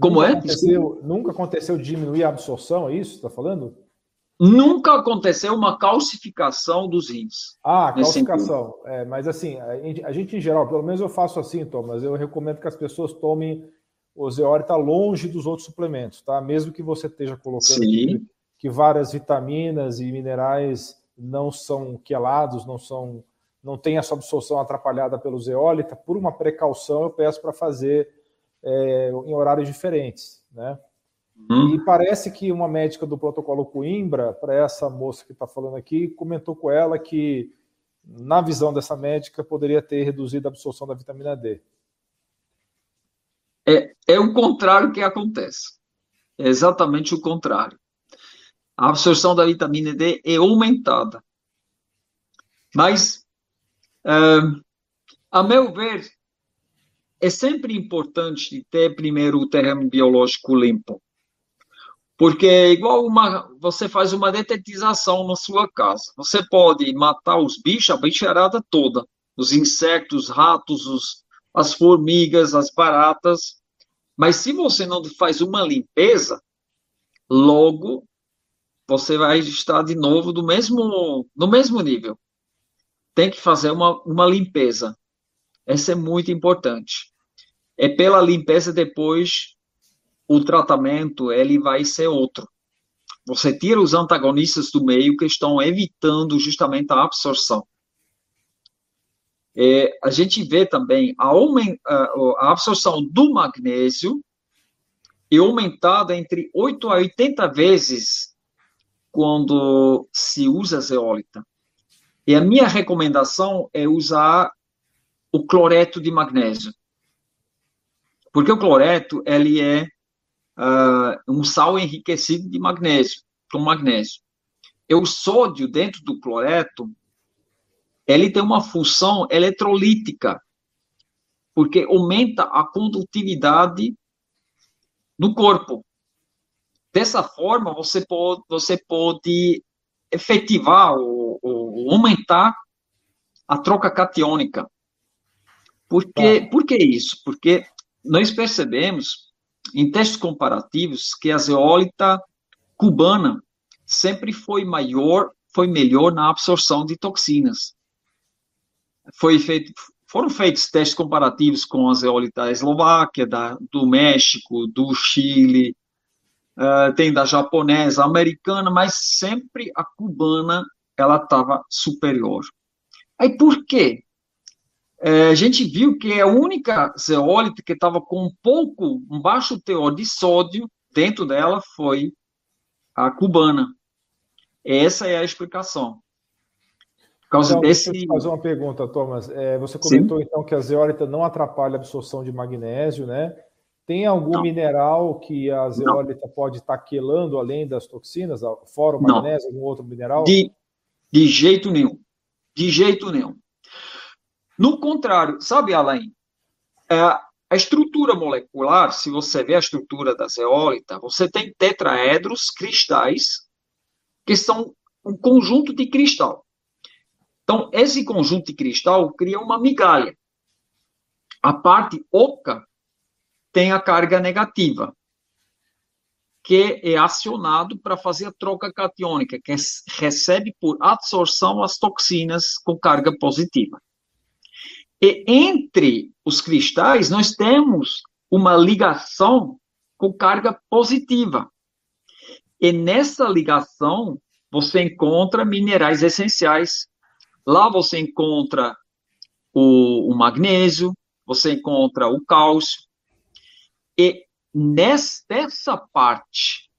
Speaker 2: Como
Speaker 1: nunca
Speaker 2: é?
Speaker 1: Aconteceu, nunca aconteceu diminuir a absorção, é isso que você está falando?
Speaker 2: Nunca aconteceu uma calcificação dos rins.
Speaker 1: Ah, calcificação. É, mas assim, a gente em geral, pelo menos eu faço assim, Thomas, eu recomendo que as pessoas tomem o zeólita longe dos outros suplementos, tá? Mesmo que você esteja colocando Sim que várias vitaminas e minerais não são quelados, não são não tem a sua absorção atrapalhada pelo zeólita, por uma precaução eu peço para fazer é, em horários diferentes, né? Uhum. E parece que uma médica do protocolo Coimbra, para essa moça que está falando aqui, comentou com ela que, na visão dessa médica, poderia ter reduzido a absorção da vitamina D.
Speaker 2: É, é o contrário que acontece. É exatamente o contrário a absorção da vitamina D é aumentada. Mas, uh, a meu ver, é sempre importante ter primeiro o terreno biológico limpo. Porque é igual uma, você faz uma detetização na sua casa. Você pode matar os bichos, a bicharada toda. Os insetos, ratos, os, as formigas, as baratas. Mas se você não faz uma limpeza, logo você vai estar de novo do mesmo, no mesmo nível. Tem que fazer uma, uma limpeza. Essa é muito importante. É pela limpeza depois o tratamento ele vai ser outro. Você tira os antagonistas do meio que estão evitando justamente a absorção. É, a gente vê também a, a absorção do magnésio é aumentada entre 8 a 80 vezes quando se usa zeólita. E a minha recomendação é usar o cloreto de magnésio. Porque o cloreto, ele é uh, um sal enriquecido de magnésio, com magnésio. E o sódio dentro do cloreto, ele tem uma função eletrolítica, porque aumenta a condutividade no corpo. Dessa forma, você pode, você pode efetivar ou, ou aumentar a troca catiônica. Por, que, por que isso? Porque nós percebemos em testes comparativos que a zeólita cubana sempre foi maior, foi melhor na absorção de toxinas. Foi feito, foram feitos testes comparativos com a zeólita da Eslováquia, da, do México, do Chile, uh, tem da japonesa, americana, mas sempre a cubana ela estava superior. Aí por quê? É, a gente viu que a única zeólita que estava com um pouco, um baixo teor de sódio dentro dela foi a cubana. Essa é a explicação.
Speaker 1: Por causa então, desse... Deixa eu fazer uma pergunta, Thomas. É, você comentou Sim. então que a zeólita não atrapalha a absorção de magnésio, né? Tem algum não. mineral que a zeólita não. pode estar quelando além das toxinas, fora o magnésio, algum outro mineral?
Speaker 2: De, de jeito nenhum. De jeito nenhum. No contrário, sabe, Alain, é, a estrutura molecular, se você vê a estrutura da zeólita, você tem tetraedros cristais, que são um conjunto de cristal. Então, esse conjunto de cristal cria uma migalha. A parte oca tem a carga negativa, que é acionado para fazer a troca catiônica, que recebe por absorção as toxinas com carga positiva. E entre os cristais, nós temos uma ligação com carga positiva. E nessa ligação, você encontra minerais essenciais. Lá você encontra o, o magnésio, você encontra o cálcio. E nessa parte,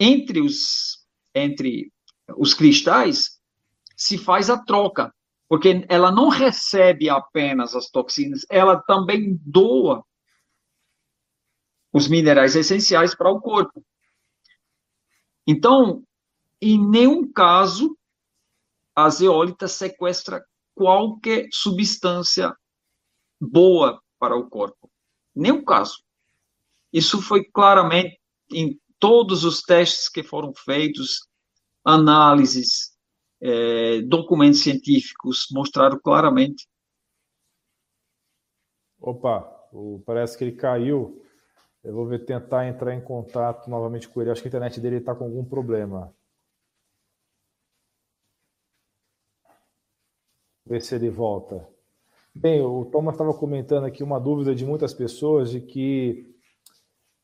Speaker 2: entre os, entre os cristais, se faz a troca porque ela não recebe apenas as toxinas, ela também doa os minerais essenciais para o corpo. Então, em nenhum caso, a zeólita sequestra qualquer substância boa para o corpo. Nenhum caso. Isso foi claramente em todos os testes que foram feitos, análises, é, documentos científicos mostraram claramente.
Speaker 1: Opa, parece que ele caiu. Eu vou ver, tentar entrar em contato novamente com ele. Acho que a internet dele está com algum problema. Ver se ele volta. Bem, o Thomas estava comentando aqui uma dúvida de muitas pessoas de que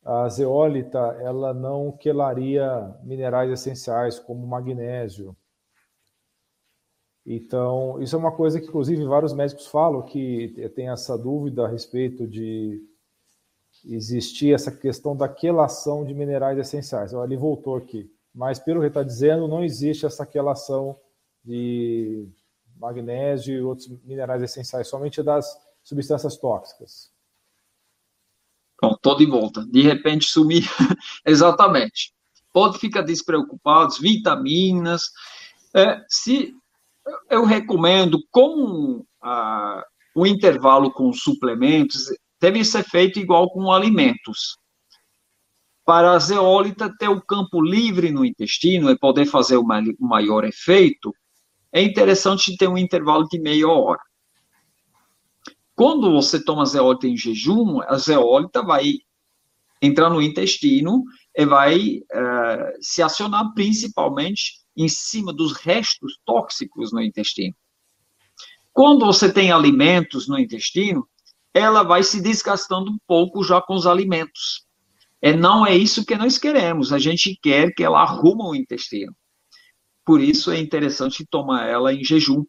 Speaker 1: a zeólita ela não quelaria minerais essenciais como magnésio. Então, isso é uma coisa que, inclusive, vários médicos falam que tem essa dúvida a respeito de existir essa questão da quelação de minerais essenciais. Ele voltou aqui. Mas, pelo que está dizendo, não existe essa quelação de magnésio e outros minerais essenciais, somente das substâncias tóxicas.
Speaker 2: Pronto, estou de volta. De repente sumir. Exatamente. Pode ficar despreocupados, vitaminas. É, se eu recomendo, como ah, o intervalo com suplementos deve ser feito igual com alimentos. Para a zeólita ter o campo livre no intestino e poder fazer o maior efeito, é interessante ter um intervalo de meia hora. Quando você toma zeólita em jejum, a zeólita vai entrar no intestino e vai uh, se acionar principalmente em cima dos restos tóxicos no intestino. Quando você tem alimentos no intestino, ela vai se desgastando um pouco já com os alimentos. É, não é isso que nós queremos, a gente quer que ela arruma o intestino. Por isso é interessante tomar ela em jejum,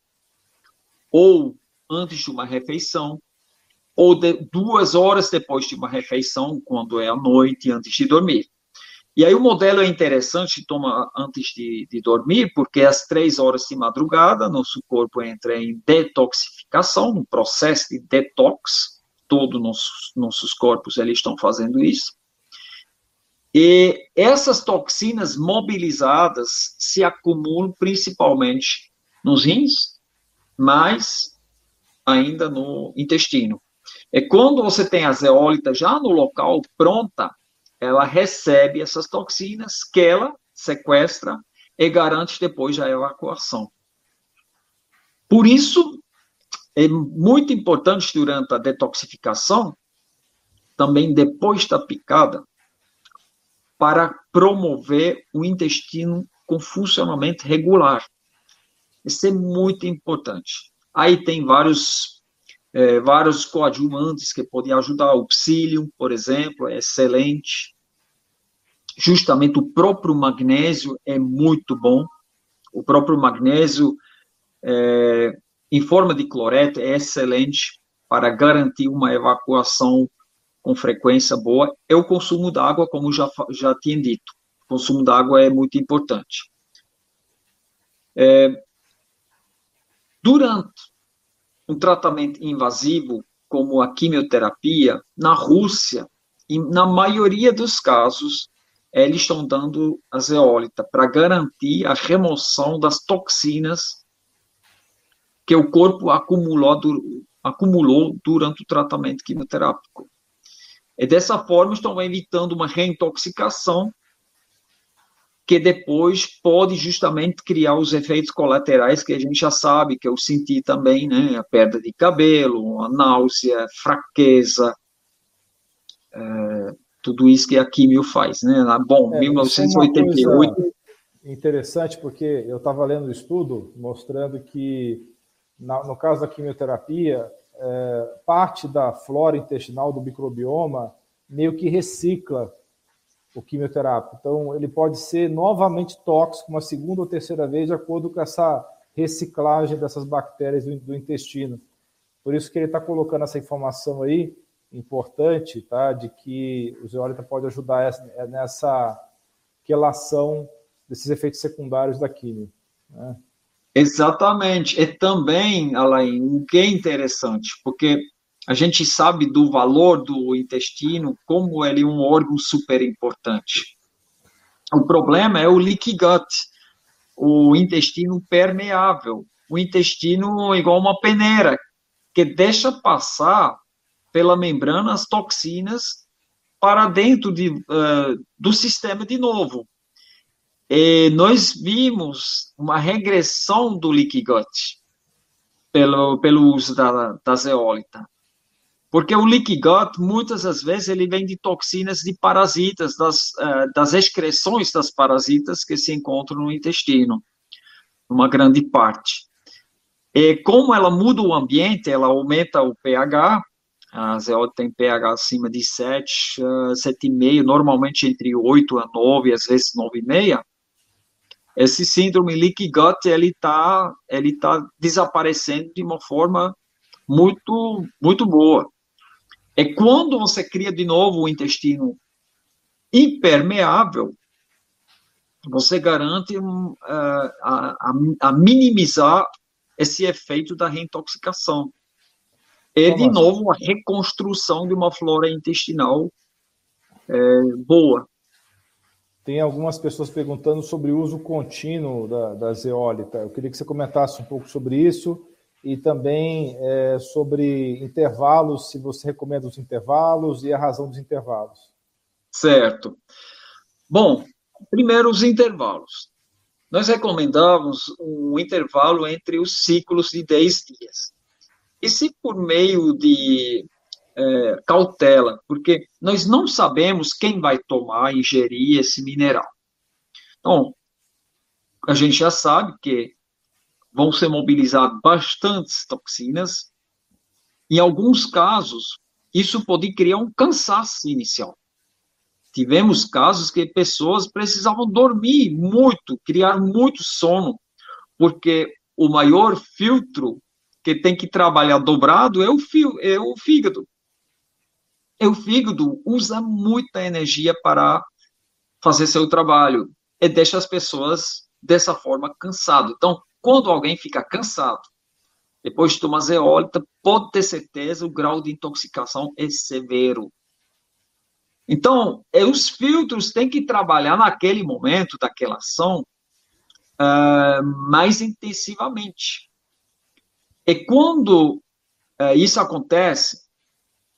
Speaker 2: ou antes de uma refeição, ou de, duas horas depois de uma refeição, quando é à noite, antes de dormir. E aí o modelo é interessante, toma antes de, de dormir, porque às três horas de madrugada, nosso corpo entra em detoxificação, um processo de detox, todos nossos, nossos corpos eles estão fazendo isso. E essas toxinas mobilizadas se acumulam principalmente nos rins, mas ainda no intestino. É quando você tem a zeólita já no local pronta, ela recebe essas toxinas que ela sequestra e garante depois a evacuação. Por isso, é muito importante durante a detoxificação, também depois da picada, para promover o intestino com funcionamento regular. Isso é muito importante. Aí tem vários é, vários coadjuvantes que podem ajudar. O psyllium, por exemplo, é excelente. Justamente o próprio magnésio é muito bom. O próprio magnésio, é, em forma de cloreto, é excelente para garantir uma evacuação com frequência boa. É o consumo d'água, como já, já tinha dito. O consumo d'água é muito importante. É, durante um tratamento invasivo, como a quimioterapia, na Rússia, na maioria dos casos, eles estão dando a zeólita para garantir a remoção das toxinas que o corpo acumulou, acumulou durante o tratamento quimioterápico. E dessa forma estão evitando uma reintoxicação que depois pode justamente criar os efeitos colaterais que a gente já sabe, que eu senti também, né? A perda de cabelo, a náusea, fraqueza, é, tudo isso que a químio faz, né? Bom, é, 1988...
Speaker 1: Interessante, porque eu estava lendo um estudo mostrando que, no caso da quimioterapia, é, parte da flora intestinal do microbioma meio que recicla o quimioterápico. Então, ele pode ser novamente tóxico uma segunda ou terceira vez, de acordo com essa reciclagem dessas bactérias do, do intestino. Por isso que ele está colocando essa informação aí, importante, tá, de que o zeólita pode ajudar essa, nessa relação desses efeitos secundários da quimio. Né?
Speaker 2: Exatamente. E também, Alain, o que é interessante, porque a gente sabe do valor do intestino, como ele é um órgão super importante. O problema é o leaky gut, o intestino permeável. O intestino é igual uma peneira, que deixa passar pela membrana as toxinas para dentro de, uh, do sistema de novo. E nós vimos uma regressão do gut pelo, pelo uso da, da zeólita. Porque o gut, muitas das vezes, ele vem de toxinas de parasitas, das, uh, das excreções das parasitas que se encontram no intestino, uma grande parte. E como ela muda o ambiente, ela aumenta o pH, a zeólita tem pH acima de 7, uh, 7,5, normalmente entre 8 a 9, às vezes 9,5, esse síndrome leaky gut, ele está ele tá desaparecendo de uma forma muito, muito boa. É quando você cria de novo o intestino impermeável, você garante um, a, a, a, minimizar esse efeito da reintoxicação. E, de novo, a reconstrução de uma flora intestinal é, boa.
Speaker 1: Tem algumas pessoas perguntando sobre o uso contínuo da, da zeólita. Eu queria que você comentasse um pouco sobre isso e também é, sobre intervalos, se você recomenda os intervalos e a razão dos intervalos.
Speaker 2: Certo. Bom, primeiro os intervalos. Nós recomendamos um intervalo entre os ciclos de 10 dias. E se por meio de é, cautela, porque nós não sabemos quem vai tomar, ingerir esse mineral. Então, a gente já sabe que vão ser mobilizadas bastantes toxinas. Em alguns casos, isso pode criar um cansaço inicial. tivemos casos que pessoas precisavam dormir muito, criar muito sono, porque o maior filtro que tem que trabalhar dobrado é o, fio, é o fígado. E o fígado usa muita energia para fazer seu trabalho e deixa as pessoas dessa forma cansado. Então, quando alguém fica cansado, depois de tomar zeólita, pode ter certeza o grau de intoxicação é severo. Então, é, os filtros têm que trabalhar naquele momento daquela ação uh, mais intensivamente. E quando uh, isso acontece,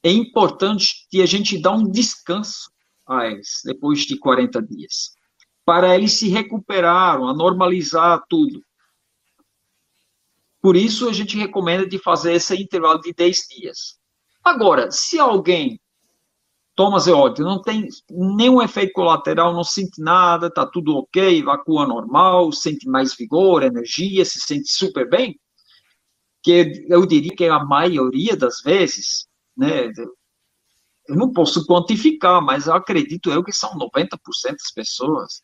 Speaker 2: é importante que a gente dá um descanso a eles, depois de 40 dias, para eles se recuperarem, a normalizar tudo. Por isso, a gente recomenda de fazer esse intervalo de 10 dias. Agora, se alguém toma zeólite, não tem nenhum efeito colateral, não sente nada, tá tudo ok, evacua normal, sente mais vigor, energia, se sente super bem, que eu diria que é a maioria das vezes, né, eu não posso quantificar, mas eu acredito eu que são 90% das pessoas.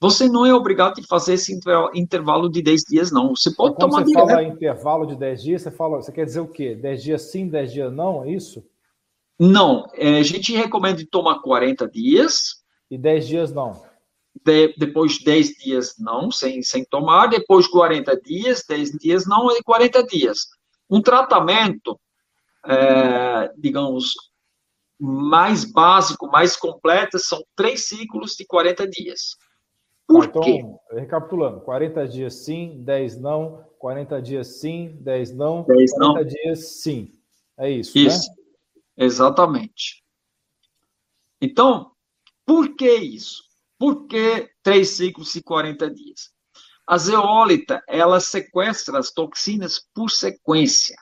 Speaker 2: Você não é obrigado a fazer esse intervalo de 10 dias, não. Você pode
Speaker 1: Quando
Speaker 2: tomar
Speaker 1: você direto. fala intervalo de 10 dias, você, fala, você quer dizer o quê? 10 dias sim, 10 dias não, é isso?
Speaker 2: Não, é, a gente recomenda tomar 40 dias.
Speaker 1: E 10 dias não.
Speaker 2: De, depois 10 dias não, sem, sem tomar. Depois 40 dias, 10 dias não e 40 dias. Um tratamento, é, digamos, mais básico, mais completo, são três ciclos de 40 dias.
Speaker 1: Por então, quê? recapitulando, 40 dias sim, 10 não, 40 dias sim, 10 não, 10 40 não. dias sim. É isso,
Speaker 2: isso. né? Exatamente. Então, por que isso? Por que três ciclos e 40 dias? A zeólita, ela sequestra as toxinas por sequência.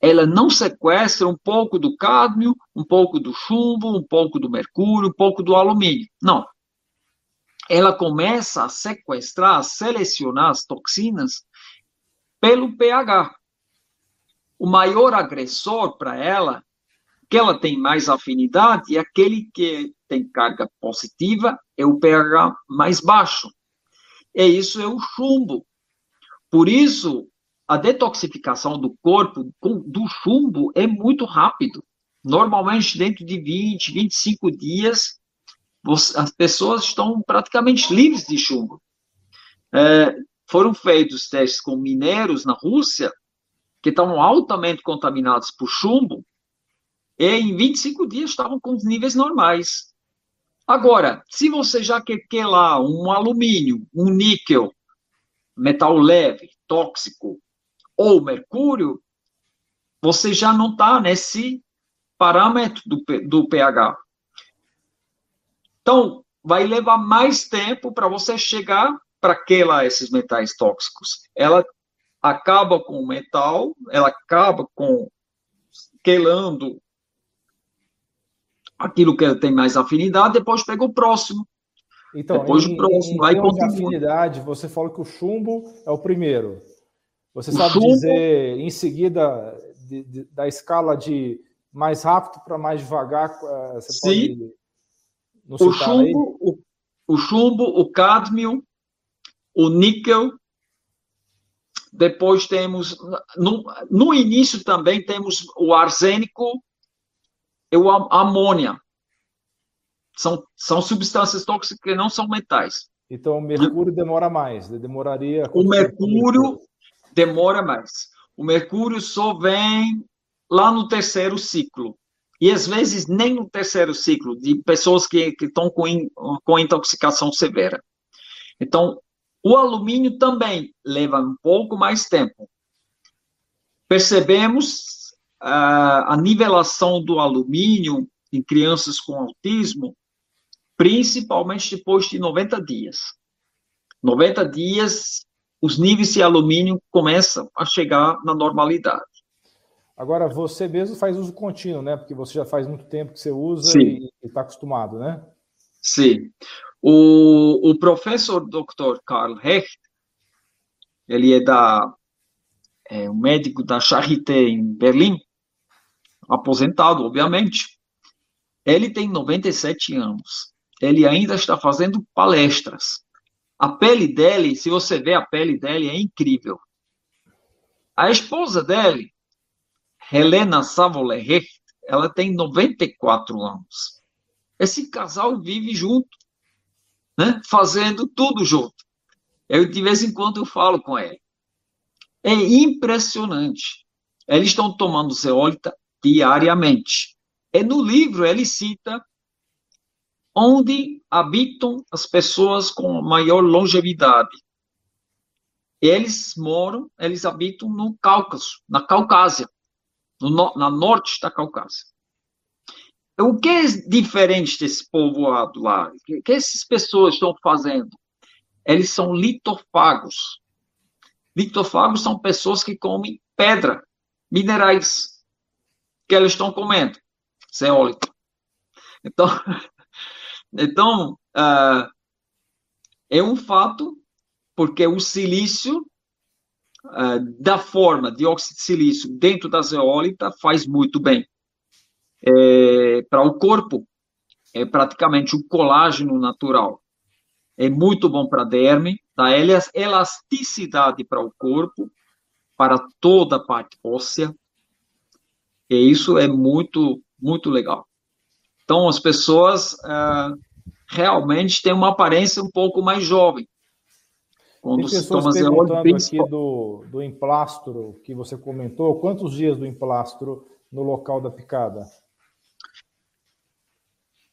Speaker 2: Ela não sequestra um pouco do cádmio, um pouco do chumbo, um pouco do mercúrio, um pouco do alumínio. Não. Ela começa a sequestrar, a selecionar as toxinas pelo pH. O maior agressor para ela que ela tem mais afinidade, e aquele que tem carga positiva é o pH mais baixo. E isso é o chumbo. Por isso, a detoxificação do corpo do chumbo é muito rápido. Normalmente, dentro de 20, 25 dias, as pessoas estão praticamente livres de chumbo. É, foram feitos testes com mineiros na Rússia, que estavam altamente contaminados por chumbo, e em 25 dias estavam com os níveis normais. Agora, se você já quer, quer lá um alumínio, um níquel, metal leve, tóxico, ou mercúrio, você já não está nesse parâmetro do, do pH. Então, vai levar mais tempo para você chegar para aquela esses metais tóxicos. Ela acaba com o metal, ela acaba com quelando aquilo que tem mais afinidade, depois pega o próximo.
Speaker 1: Então, depois em, o próximo, em aí continua. afinidade, você falou que o chumbo é o primeiro. Você o sabe chumbo, dizer, em seguida, de, de, da escala de mais rápido para mais devagar, eh, você
Speaker 2: sim, pode o chumbo, o, o, chumbo, o cádmio, o níquel, depois temos, no, no início também temos o arsênico, e o amônia. São, são substâncias tóxicas que não são metais.
Speaker 1: Então, o mercúrio demora mais, demoraria...
Speaker 2: O mercúrio demora mais. O mercúrio só vem lá no terceiro ciclo. E às vezes nem no terceiro ciclo, de pessoas que, que estão com, in, com intoxicação severa. Então, o alumínio também leva um pouco mais tempo. Percebemos a, a nivelação do alumínio em crianças com autismo, principalmente depois de 90 dias. 90 dias, os níveis de alumínio começam a chegar na normalidade.
Speaker 1: Agora, você mesmo faz uso contínuo, né? Porque você já faz muito tempo que você usa Sim. e está acostumado, né?
Speaker 2: Sim. O, o professor Dr. Karl Hecht, ele é da é um médico da Charité em Berlim, aposentado, obviamente, Ele tem 97 anos. Ele ainda está fazendo palestras. A pele dele, se você vê a pele dele, é incrível. A esposa dele, Helena Savolerecht, ela tem 94 anos. Esse casal vive junto, né? fazendo tudo junto. Eu, de vez em quando, eu falo com ele. É impressionante. Eles estão tomando zeólita diariamente. E no livro ele cita onde habitam as pessoas com maior longevidade. Eles moram, eles habitam no Cáucaso, na Caucásia, no, na norte da Caucásia. O que é diferente desse povoado lá? O que, que essas pessoas estão fazendo? Eles são litofagos. Litofagos são pessoas que comem pedra, minerais, que eles estão comendo, zeólito. Então, Então, uh, é um fato, porque o silício, uh, da forma de óxido de silício dentro da zeólita, faz muito bem. É, para o corpo, é praticamente um colágeno natural. É muito bom para a derme, dá elasticidade para o corpo, para toda a parte óssea. E isso é muito, muito legal. Então, as pessoas uh, realmente têm uma aparência um pouco mais jovem.
Speaker 1: Quando Tem pessoas se toma perguntando aqui do, do emplastro que você comentou. Quantos dias do emplastro no local da picada?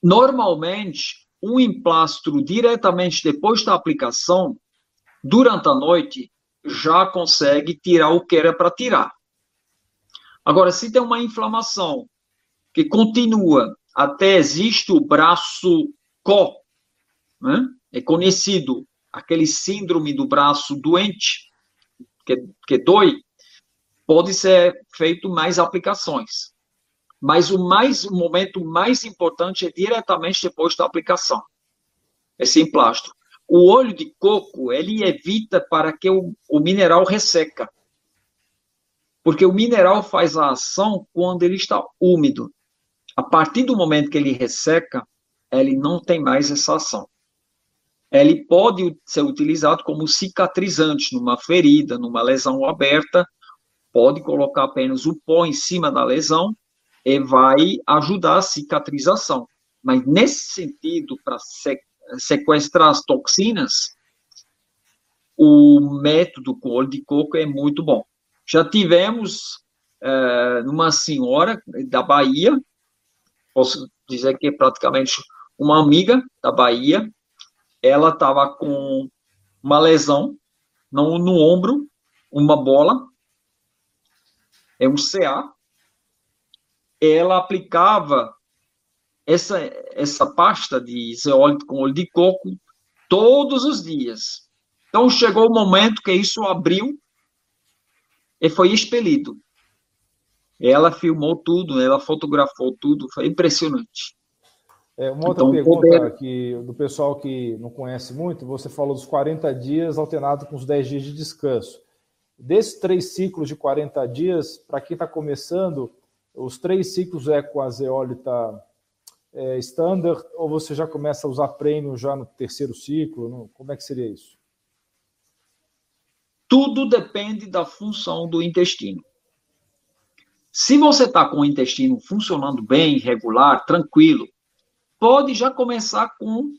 Speaker 2: Normalmente, um emplastro diretamente depois da aplicação, durante a noite, já consegue tirar o que era para tirar. Agora, se tem uma inflamação que continua até existe o braço có, né? é conhecido aquele síndrome do braço doente, que, que dói, pode ser feito mais aplicações. Mas o mais o momento mais importante é diretamente depois da aplicação. Esse emplastro. O óleo de coco, ele evita para que o, o mineral resseca. Porque o mineral faz a ação quando ele está úmido. A partir do momento que ele resseca, ele não tem mais essa ação. Ele pode ser utilizado como cicatrizante numa ferida, numa lesão aberta, pode colocar apenas o pó em cima da lesão e vai ajudar a cicatrização. Mas nesse sentido, para sequestrar as toxinas, o método com óleo de coco é muito bom. Já tivemos é, uma senhora da Bahia posso dizer que é praticamente uma amiga da Bahia. Ela estava com uma lesão no, no ombro, uma bola, é um CA. Ela aplicava essa, essa pasta de zeólito com óleo de coco todos os dias. Então chegou o momento que isso abriu e foi expelido. Ela filmou tudo, ela fotografou tudo, foi impressionante.
Speaker 1: É, uma outra então, pergunta poder... que, do pessoal que não conhece muito, você falou dos 40 dias alternado com os 10 dias de descanso. Desses três ciclos de 40 dias, para quem está começando, os três ciclos é com a zeólita é, standard, ou você já começa a usar prêmio já no terceiro ciclo? Como é que seria isso?
Speaker 2: Tudo depende da função do intestino. Se você está com o intestino funcionando bem, regular, tranquilo, pode já começar com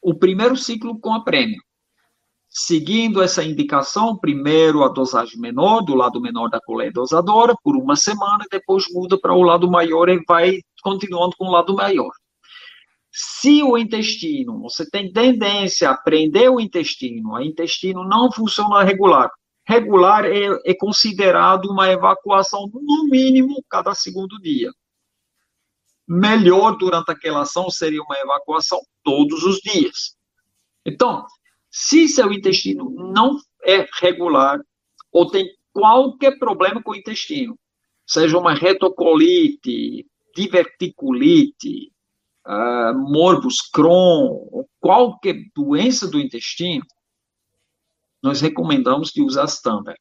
Speaker 2: o primeiro ciclo com a prêmio. Seguindo essa indicação, primeiro a dosagem menor, do lado menor da colher dosadora, por uma semana, depois muda para o lado maior e vai continuando com o lado maior. Se o intestino, você tem tendência a prender o intestino, o intestino não funciona regular, regular é, é considerado uma evacuação, no mínimo, cada segundo dia. Melhor durante aquela ação seria uma evacuação todos os dias. Então, se seu intestino não é regular ou tem qualquer problema com o intestino, seja uma retocolite, diverticulite, uh, morbus Crohn, qualquer doença do intestino, nós recomendamos de usar standard.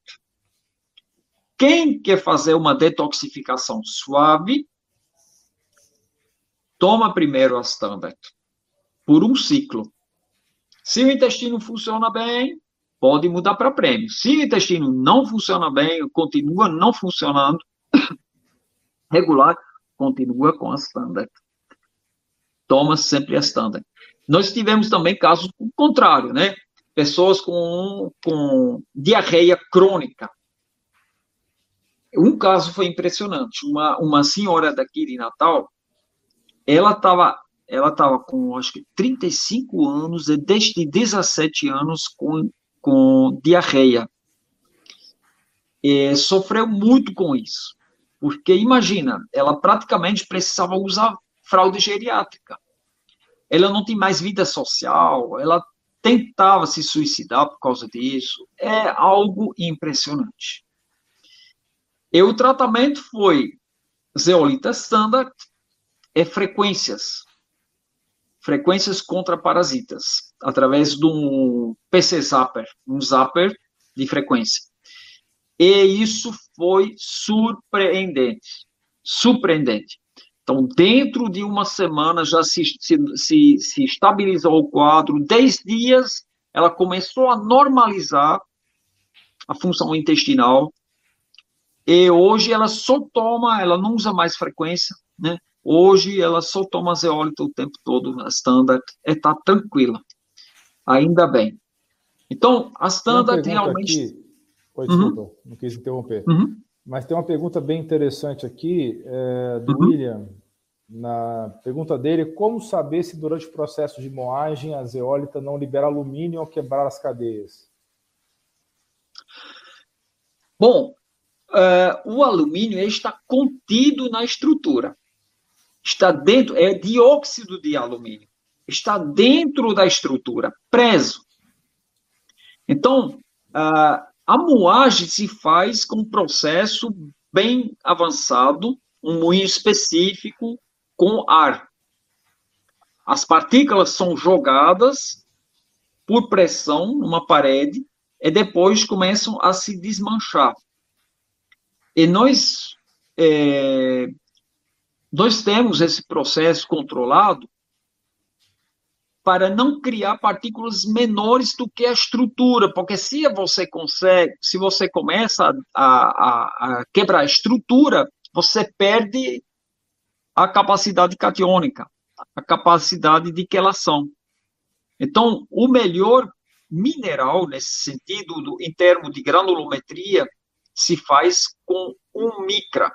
Speaker 2: Quem quer fazer uma detoxificação suave, toma primeiro a standard por um ciclo. Se o intestino funciona bem, pode mudar para prêmio. Se o intestino não funciona bem, continua não funcionando regular, continua com a standard. Toma sempre a standard. Nós tivemos também casos contrário, né? Pessoas com, com diarreia crônica. Um caso foi impressionante. Uma, uma senhora daqui de Natal, ela estava ela tava com, acho que, 35 anos e desde 17 anos com, com diarreia. Sofreu muito com isso. Porque, imagina, ela praticamente precisava usar fralda geriátrica. Ela não tem mais vida social, ela tentava se suicidar por causa disso. É algo impressionante. E o tratamento foi zeolita standard e frequências. Frequências contra parasitas, através de um PC zapper, um zapper de frequência. E isso foi surpreendente. Surpreendente. Então, dentro de uma semana já se, se, se, se estabilizou o quadro. Dez dias, ela começou a normalizar a função intestinal. E hoje ela só toma, ela não usa mais frequência, né? Hoje ela só toma zeólita o tempo todo, a standard, está tranquila. Ainda bem. Então, a standard realmente.
Speaker 1: Aqui. Oi, desculpa, uhum. não quis interromper. Uhum. Mas tem uma pergunta bem interessante aqui, é, do uhum. William. Na pergunta dele, como saber se durante o processo de moagem a zeólita não libera alumínio ao quebrar as cadeias?
Speaker 2: Bom, uh, o alumínio está contido na estrutura. Está dentro, é dióxido de alumínio. Está dentro da estrutura, preso. Então, uh, a moagem se faz com um processo bem avançado, um moinho específico, com ar. As partículas são jogadas por pressão numa parede e depois começam a se desmanchar. E nós, é, nós temos esse processo controlado para não criar partículas menores do que a estrutura, porque se você consegue, se você começa a, a, a quebrar a estrutura, você perde a capacidade catiônica, a capacidade de quelação. Então, o melhor mineral, nesse sentido, do, em termos de granulometria, se faz com um micra,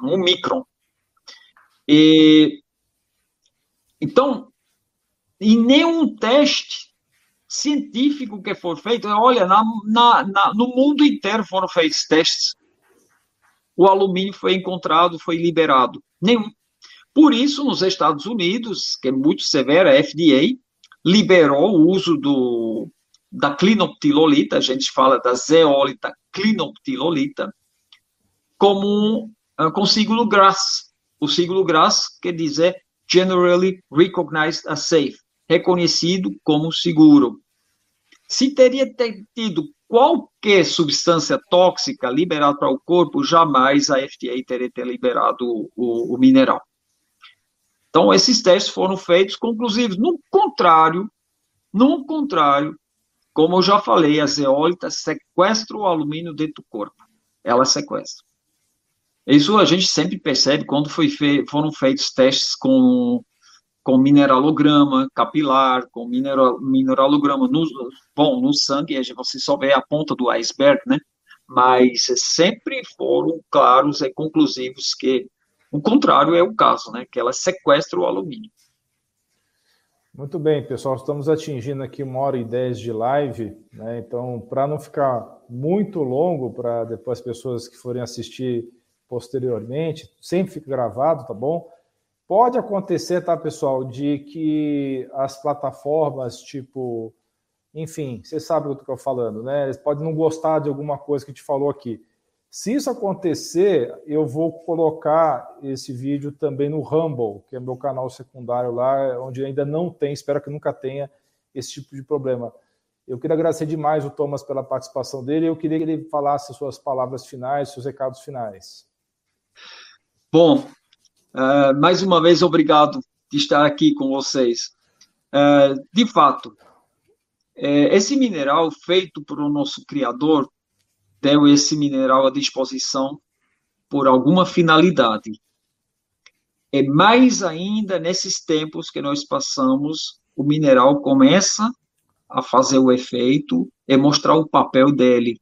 Speaker 2: um micron. E, então, em nenhum teste científico que for feito, olha, na, na, na, no mundo inteiro foram feitos testes o alumínio foi encontrado, foi liberado. Nenhum. Por isso, nos Estados Unidos, que é muito severa, a FDA liberou o uso do, da clinoptilolita, a gente fala da zeólita clinoptilolita, como uh, com siglo GRAS. O siglo GRAS quer dizer Generally Recognized as Safe, reconhecido como seguro. Se teria tido qualquer substância tóxica liberada para o corpo, jamais a FDA teria ter liberado o, o, mineral. Então, esses testes foram feitos conclusivos. No contrário, no contrário, como eu já falei, a zeólita sequestra o alumínio dentro do corpo. Ela sequestra. Isso a gente sempre percebe quando foi fe foram feitos testes com com mineralograma capilar, com mineral, mineralograma no, bom, no sangue, você só vê a ponta do iceberg, né? Mas sempre foram claros e conclusivos que o contrário é o caso, né? Que ela sequestra o alumínio.
Speaker 1: Muito bem, pessoal, estamos atingindo aqui uma hora e dez de live, né? Então, para não ficar muito longo, para depois as pessoas que forem assistir posteriormente, sempre fica gravado, tá bom? Pode acontecer, tá, pessoal, de que as plataformas, tipo, enfim, você sabe o que eu estou falando, né? Eles podem não gostar de alguma coisa que te falou aqui. Se isso acontecer, eu vou colocar esse vídeo também no Rumble, que é meu canal secundário lá, onde ainda não tem, espero que nunca tenha esse tipo de problema. Eu queria agradecer demais o Thomas pela participação dele. Eu queria que ele falasse suas palavras finais, seus recados finais.
Speaker 2: Bom, Uh, mais uma vez, obrigado de estar aqui com vocês. Uh, de fato, é, esse mineral feito por o nosso criador deu esse mineral à disposição por alguma finalidade. É mais ainda nesses tempos que nós passamos, o mineral começa a fazer o efeito e mostrar o papel dele.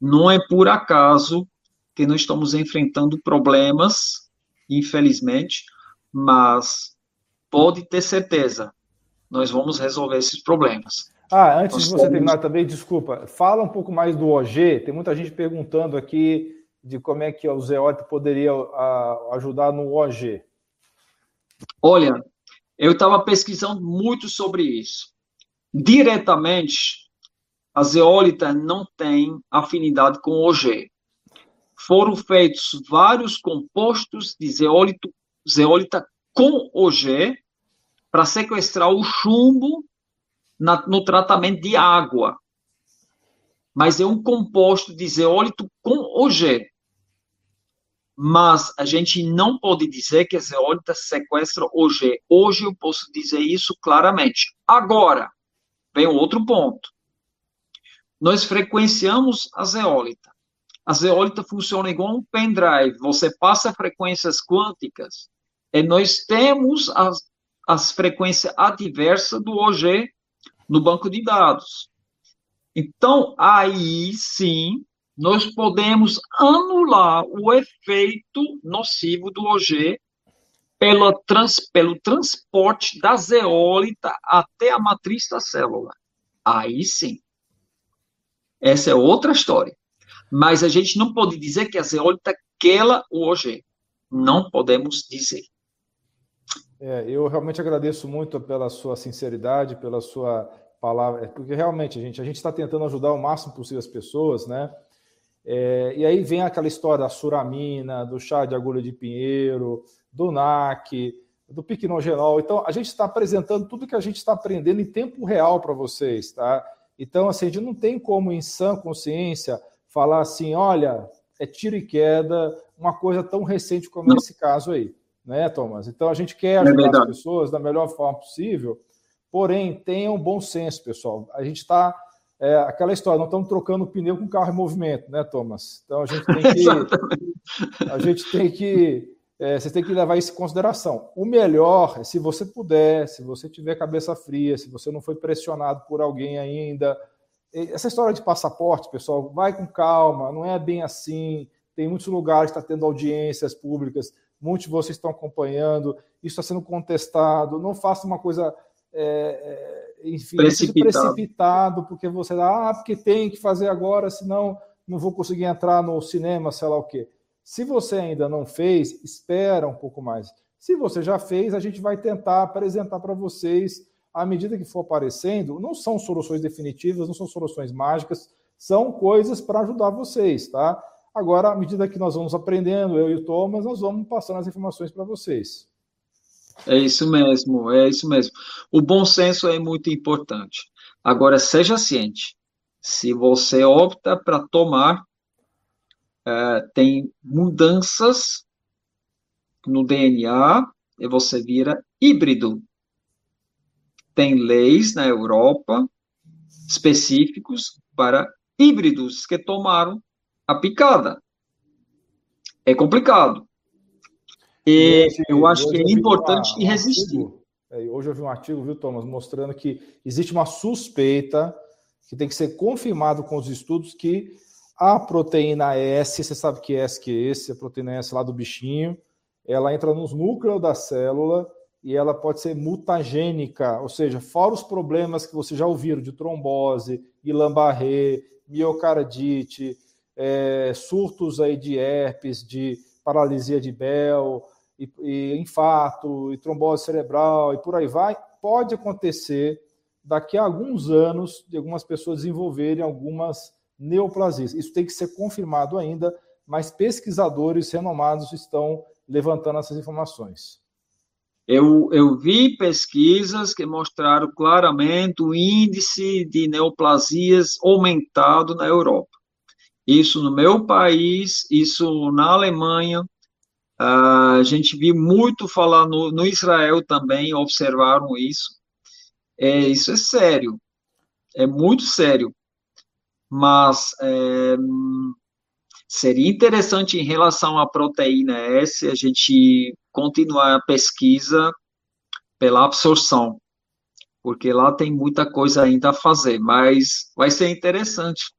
Speaker 2: Não é por acaso que nós estamos enfrentando problemas, infelizmente, mas pode ter certeza, nós vamos resolver esses problemas.
Speaker 1: Ah, antes nós de você temos... terminar também, desculpa, fala um pouco mais do OG. Tem muita gente perguntando aqui de como é que o Zeolite poderia a, ajudar no OG.
Speaker 2: Olha, eu estava pesquisando muito sobre isso. Diretamente, a zeólita não tem afinidade com o OG. Foram feitos vários compostos de zeólito, zeólita com OG para sequestrar o chumbo na, no tratamento de água. Mas é um composto de zeólito com OG. Mas a gente não pode dizer que a zeólita sequestra OG. Hoje eu posso dizer isso claramente. Agora, vem outro ponto. Nós frequenciamos a zeólita. A zeólita funciona igual um pendrive. Você passa frequências quânticas e nós temos as, as frequências adversas do OG no banco de dados. Então, aí sim, nós podemos anular o efeito nocivo do OG pelo, trans, pelo transporte da zeólita até a matriz da célula. Aí sim. Essa é outra história. Mas a gente não pode dizer que a zeólita quela o OG. Não podemos dizer.
Speaker 1: É, eu realmente agradeço muito pela sua sinceridade, pela sua palavra, porque realmente a gente a gente está tentando ajudar o máximo possível as pessoas, né? É, e aí vem aquela história da suramina, do chá de agulha de pinheiro, do NAC, do piquenogenol. Então, a gente está apresentando tudo que a gente está aprendendo em tempo real para vocês, tá? Então, assim, a gente não tem como, em sã consciência, falar assim, olha, é tiro e queda, uma coisa tão recente como esse caso aí né, Thomas? Então a gente quer é ajudar é as pessoas da melhor forma possível, porém tenham bom senso, pessoal. A gente está é, aquela história, não estamos trocando pneu com carro em movimento, né, Thomas? Então a gente tem que a gente tem que é, você tem que levar isso em consideração. O melhor é se você puder, se você tiver cabeça fria, se você não foi pressionado por alguém ainda. Essa história de passaporte, pessoal, vai com calma, não é bem assim. Tem muitos lugares que está tendo audiências públicas muitos de vocês estão acompanhando, isso está sendo contestado, não faça uma coisa, é, é enfim, precipitado. precipitado, porque você, ah, porque tem que fazer agora, senão não vou conseguir entrar no cinema, sei lá o quê. Se você ainda não fez, espera um pouco mais. Se você já fez, a gente vai tentar apresentar para vocês, à medida que for aparecendo, não são soluções definitivas, não são soluções mágicas, são coisas para ajudar vocês, tá? Agora, à medida que nós vamos aprendendo, eu e o Thomas, nós vamos passando as informações para vocês.
Speaker 2: É isso mesmo, é isso mesmo. O bom senso é muito importante. Agora, seja ciente. Se você opta para tomar, é, tem mudanças no DNA e você vira híbrido. Tem leis na Europa específicos para híbridos que tomaram a picada. É complicado. E eu acho que é importante uma, resistir.
Speaker 1: Artigo, é, hoje eu vi um artigo, viu, Thomas, mostrando que existe uma suspeita que tem que ser confirmado com os estudos que a proteína S, você sabe que S que é esse, a proteína S lá do bichinho, ela entra nos núcleos da célula e ela pode ser mutagênica, ou seja, fora os problemas que você já ouviram de trombose, Guillain-Barré, miocardite, é, surtos aí de herpes, de paralisia de Bell, e, e infarto, e trombose cerebral, e por aí vai, pode acontecer daqui a alguns anos de algumas pessoas desenvolverem algumas neoplasias. Isso tem que ser confirmado ainda, mas pesquisadores renomados estão levantando essas informações.
Speaker 2: Eu, eu vi pesquisas que mostraram claramente o índice de neoplasias aumentado na Europa. Isso no meu país, isso na Alemanha, Uh, a gente viu muito falar no, no Israel também, observaram isso. É, isso é sério, é muito sério. Mas é, seria interessante em relação à proteína S a gente continuar a pesquisa pela absorção, porque lá tem muita coisa ainda a fazer, mas vai ser interessante.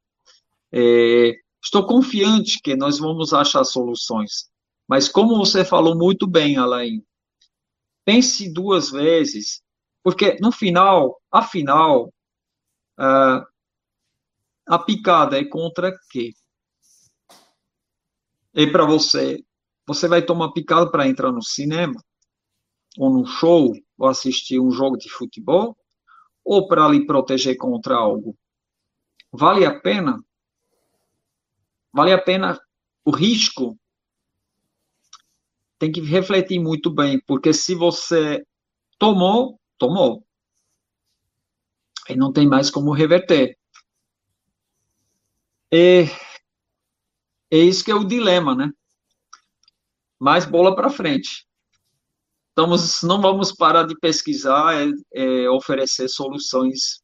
Speaker 2: É, estou confiante que nós vamos achar soluções. Mas como você falou muito bem, Alain, pense duas vezes, porque no final, afinal, uh, a picada é contra quê? E para você, você vai tomar picada para entrar no cinema, ou num show, ou assistir um jogo de futebol, ou para lhe proteger contra algo? Vale a pena? Vale a pena o risco? Tem que refletir muito bem, porque se você tomou, tomou. E não tem mais como reverter. E é isso que é o dilema, né? Mais bola para frente. Estamos, não vamos parar de pesquisar, é, é oferecer soluções,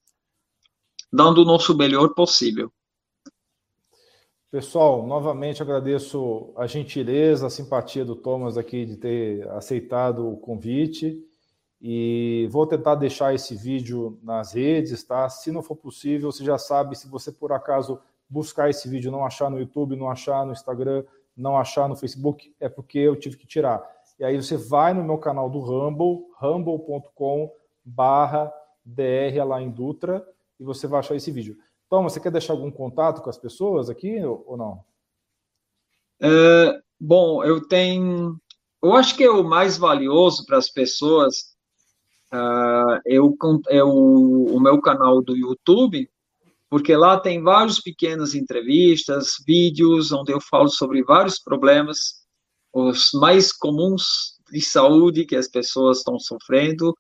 Speaker 2: dando o nosso melhor possível.
Speaker 1: Pessoal, novamente agradeço a gentileza, a simpatia do Thomas aqui de ter aceitado o convite e vou tentar deixar esse vídeo nas redes, tá? Se não for possível, você já sabe, se você por acaso buscar esse vídeo, não achar no YouTube, não achar no Instagram, não achar no Facebook, é porque eu tive que tirar. E aí você vai no meu canal do Rumble, rumble.com barra DR lá em Dutra, e você vai achar esse vídeo. Então, você quer deixar algum contato com as pessoas aqui ou não?
Speaker 2: É, bom, eu tenho. Eu acho que é o mais valioso para as pessoas uh, é, é o, o meu canal do YouTube, porque lá tem várias pequenas entrevistas, vídeos, onde eu falo sobre vários problemas, os mais comuns de saúde que as pessoas estão sofrendo,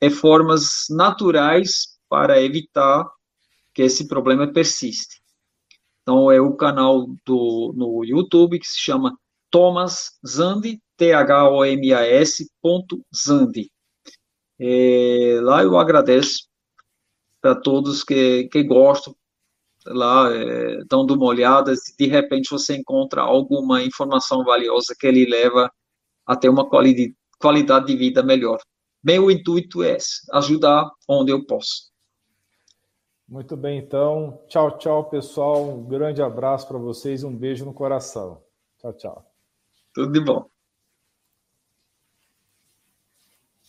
Speaker 2: e formas naturais para evitar que esse problema persiste. Então, é o canal do, no YouTube que se chama Thomas Zandi, T-H-O-M-A-S, ponto Zandi. É, lá eu agradeço para todos que, que gostam, lá é, dando uma olhada, se de repente você encontra alguma informação valiosa que ele leva a ter uma quali qualidade de vida melhor. Meu intuito é esse, ajudar onde eu posso.
Speaker 1: Muito bem, então. Tchau, tchau, pessoal. Um grande abraço para vocês, um beijo no coração. Tchau, tchau.
Speaker 2: Tudo de bom.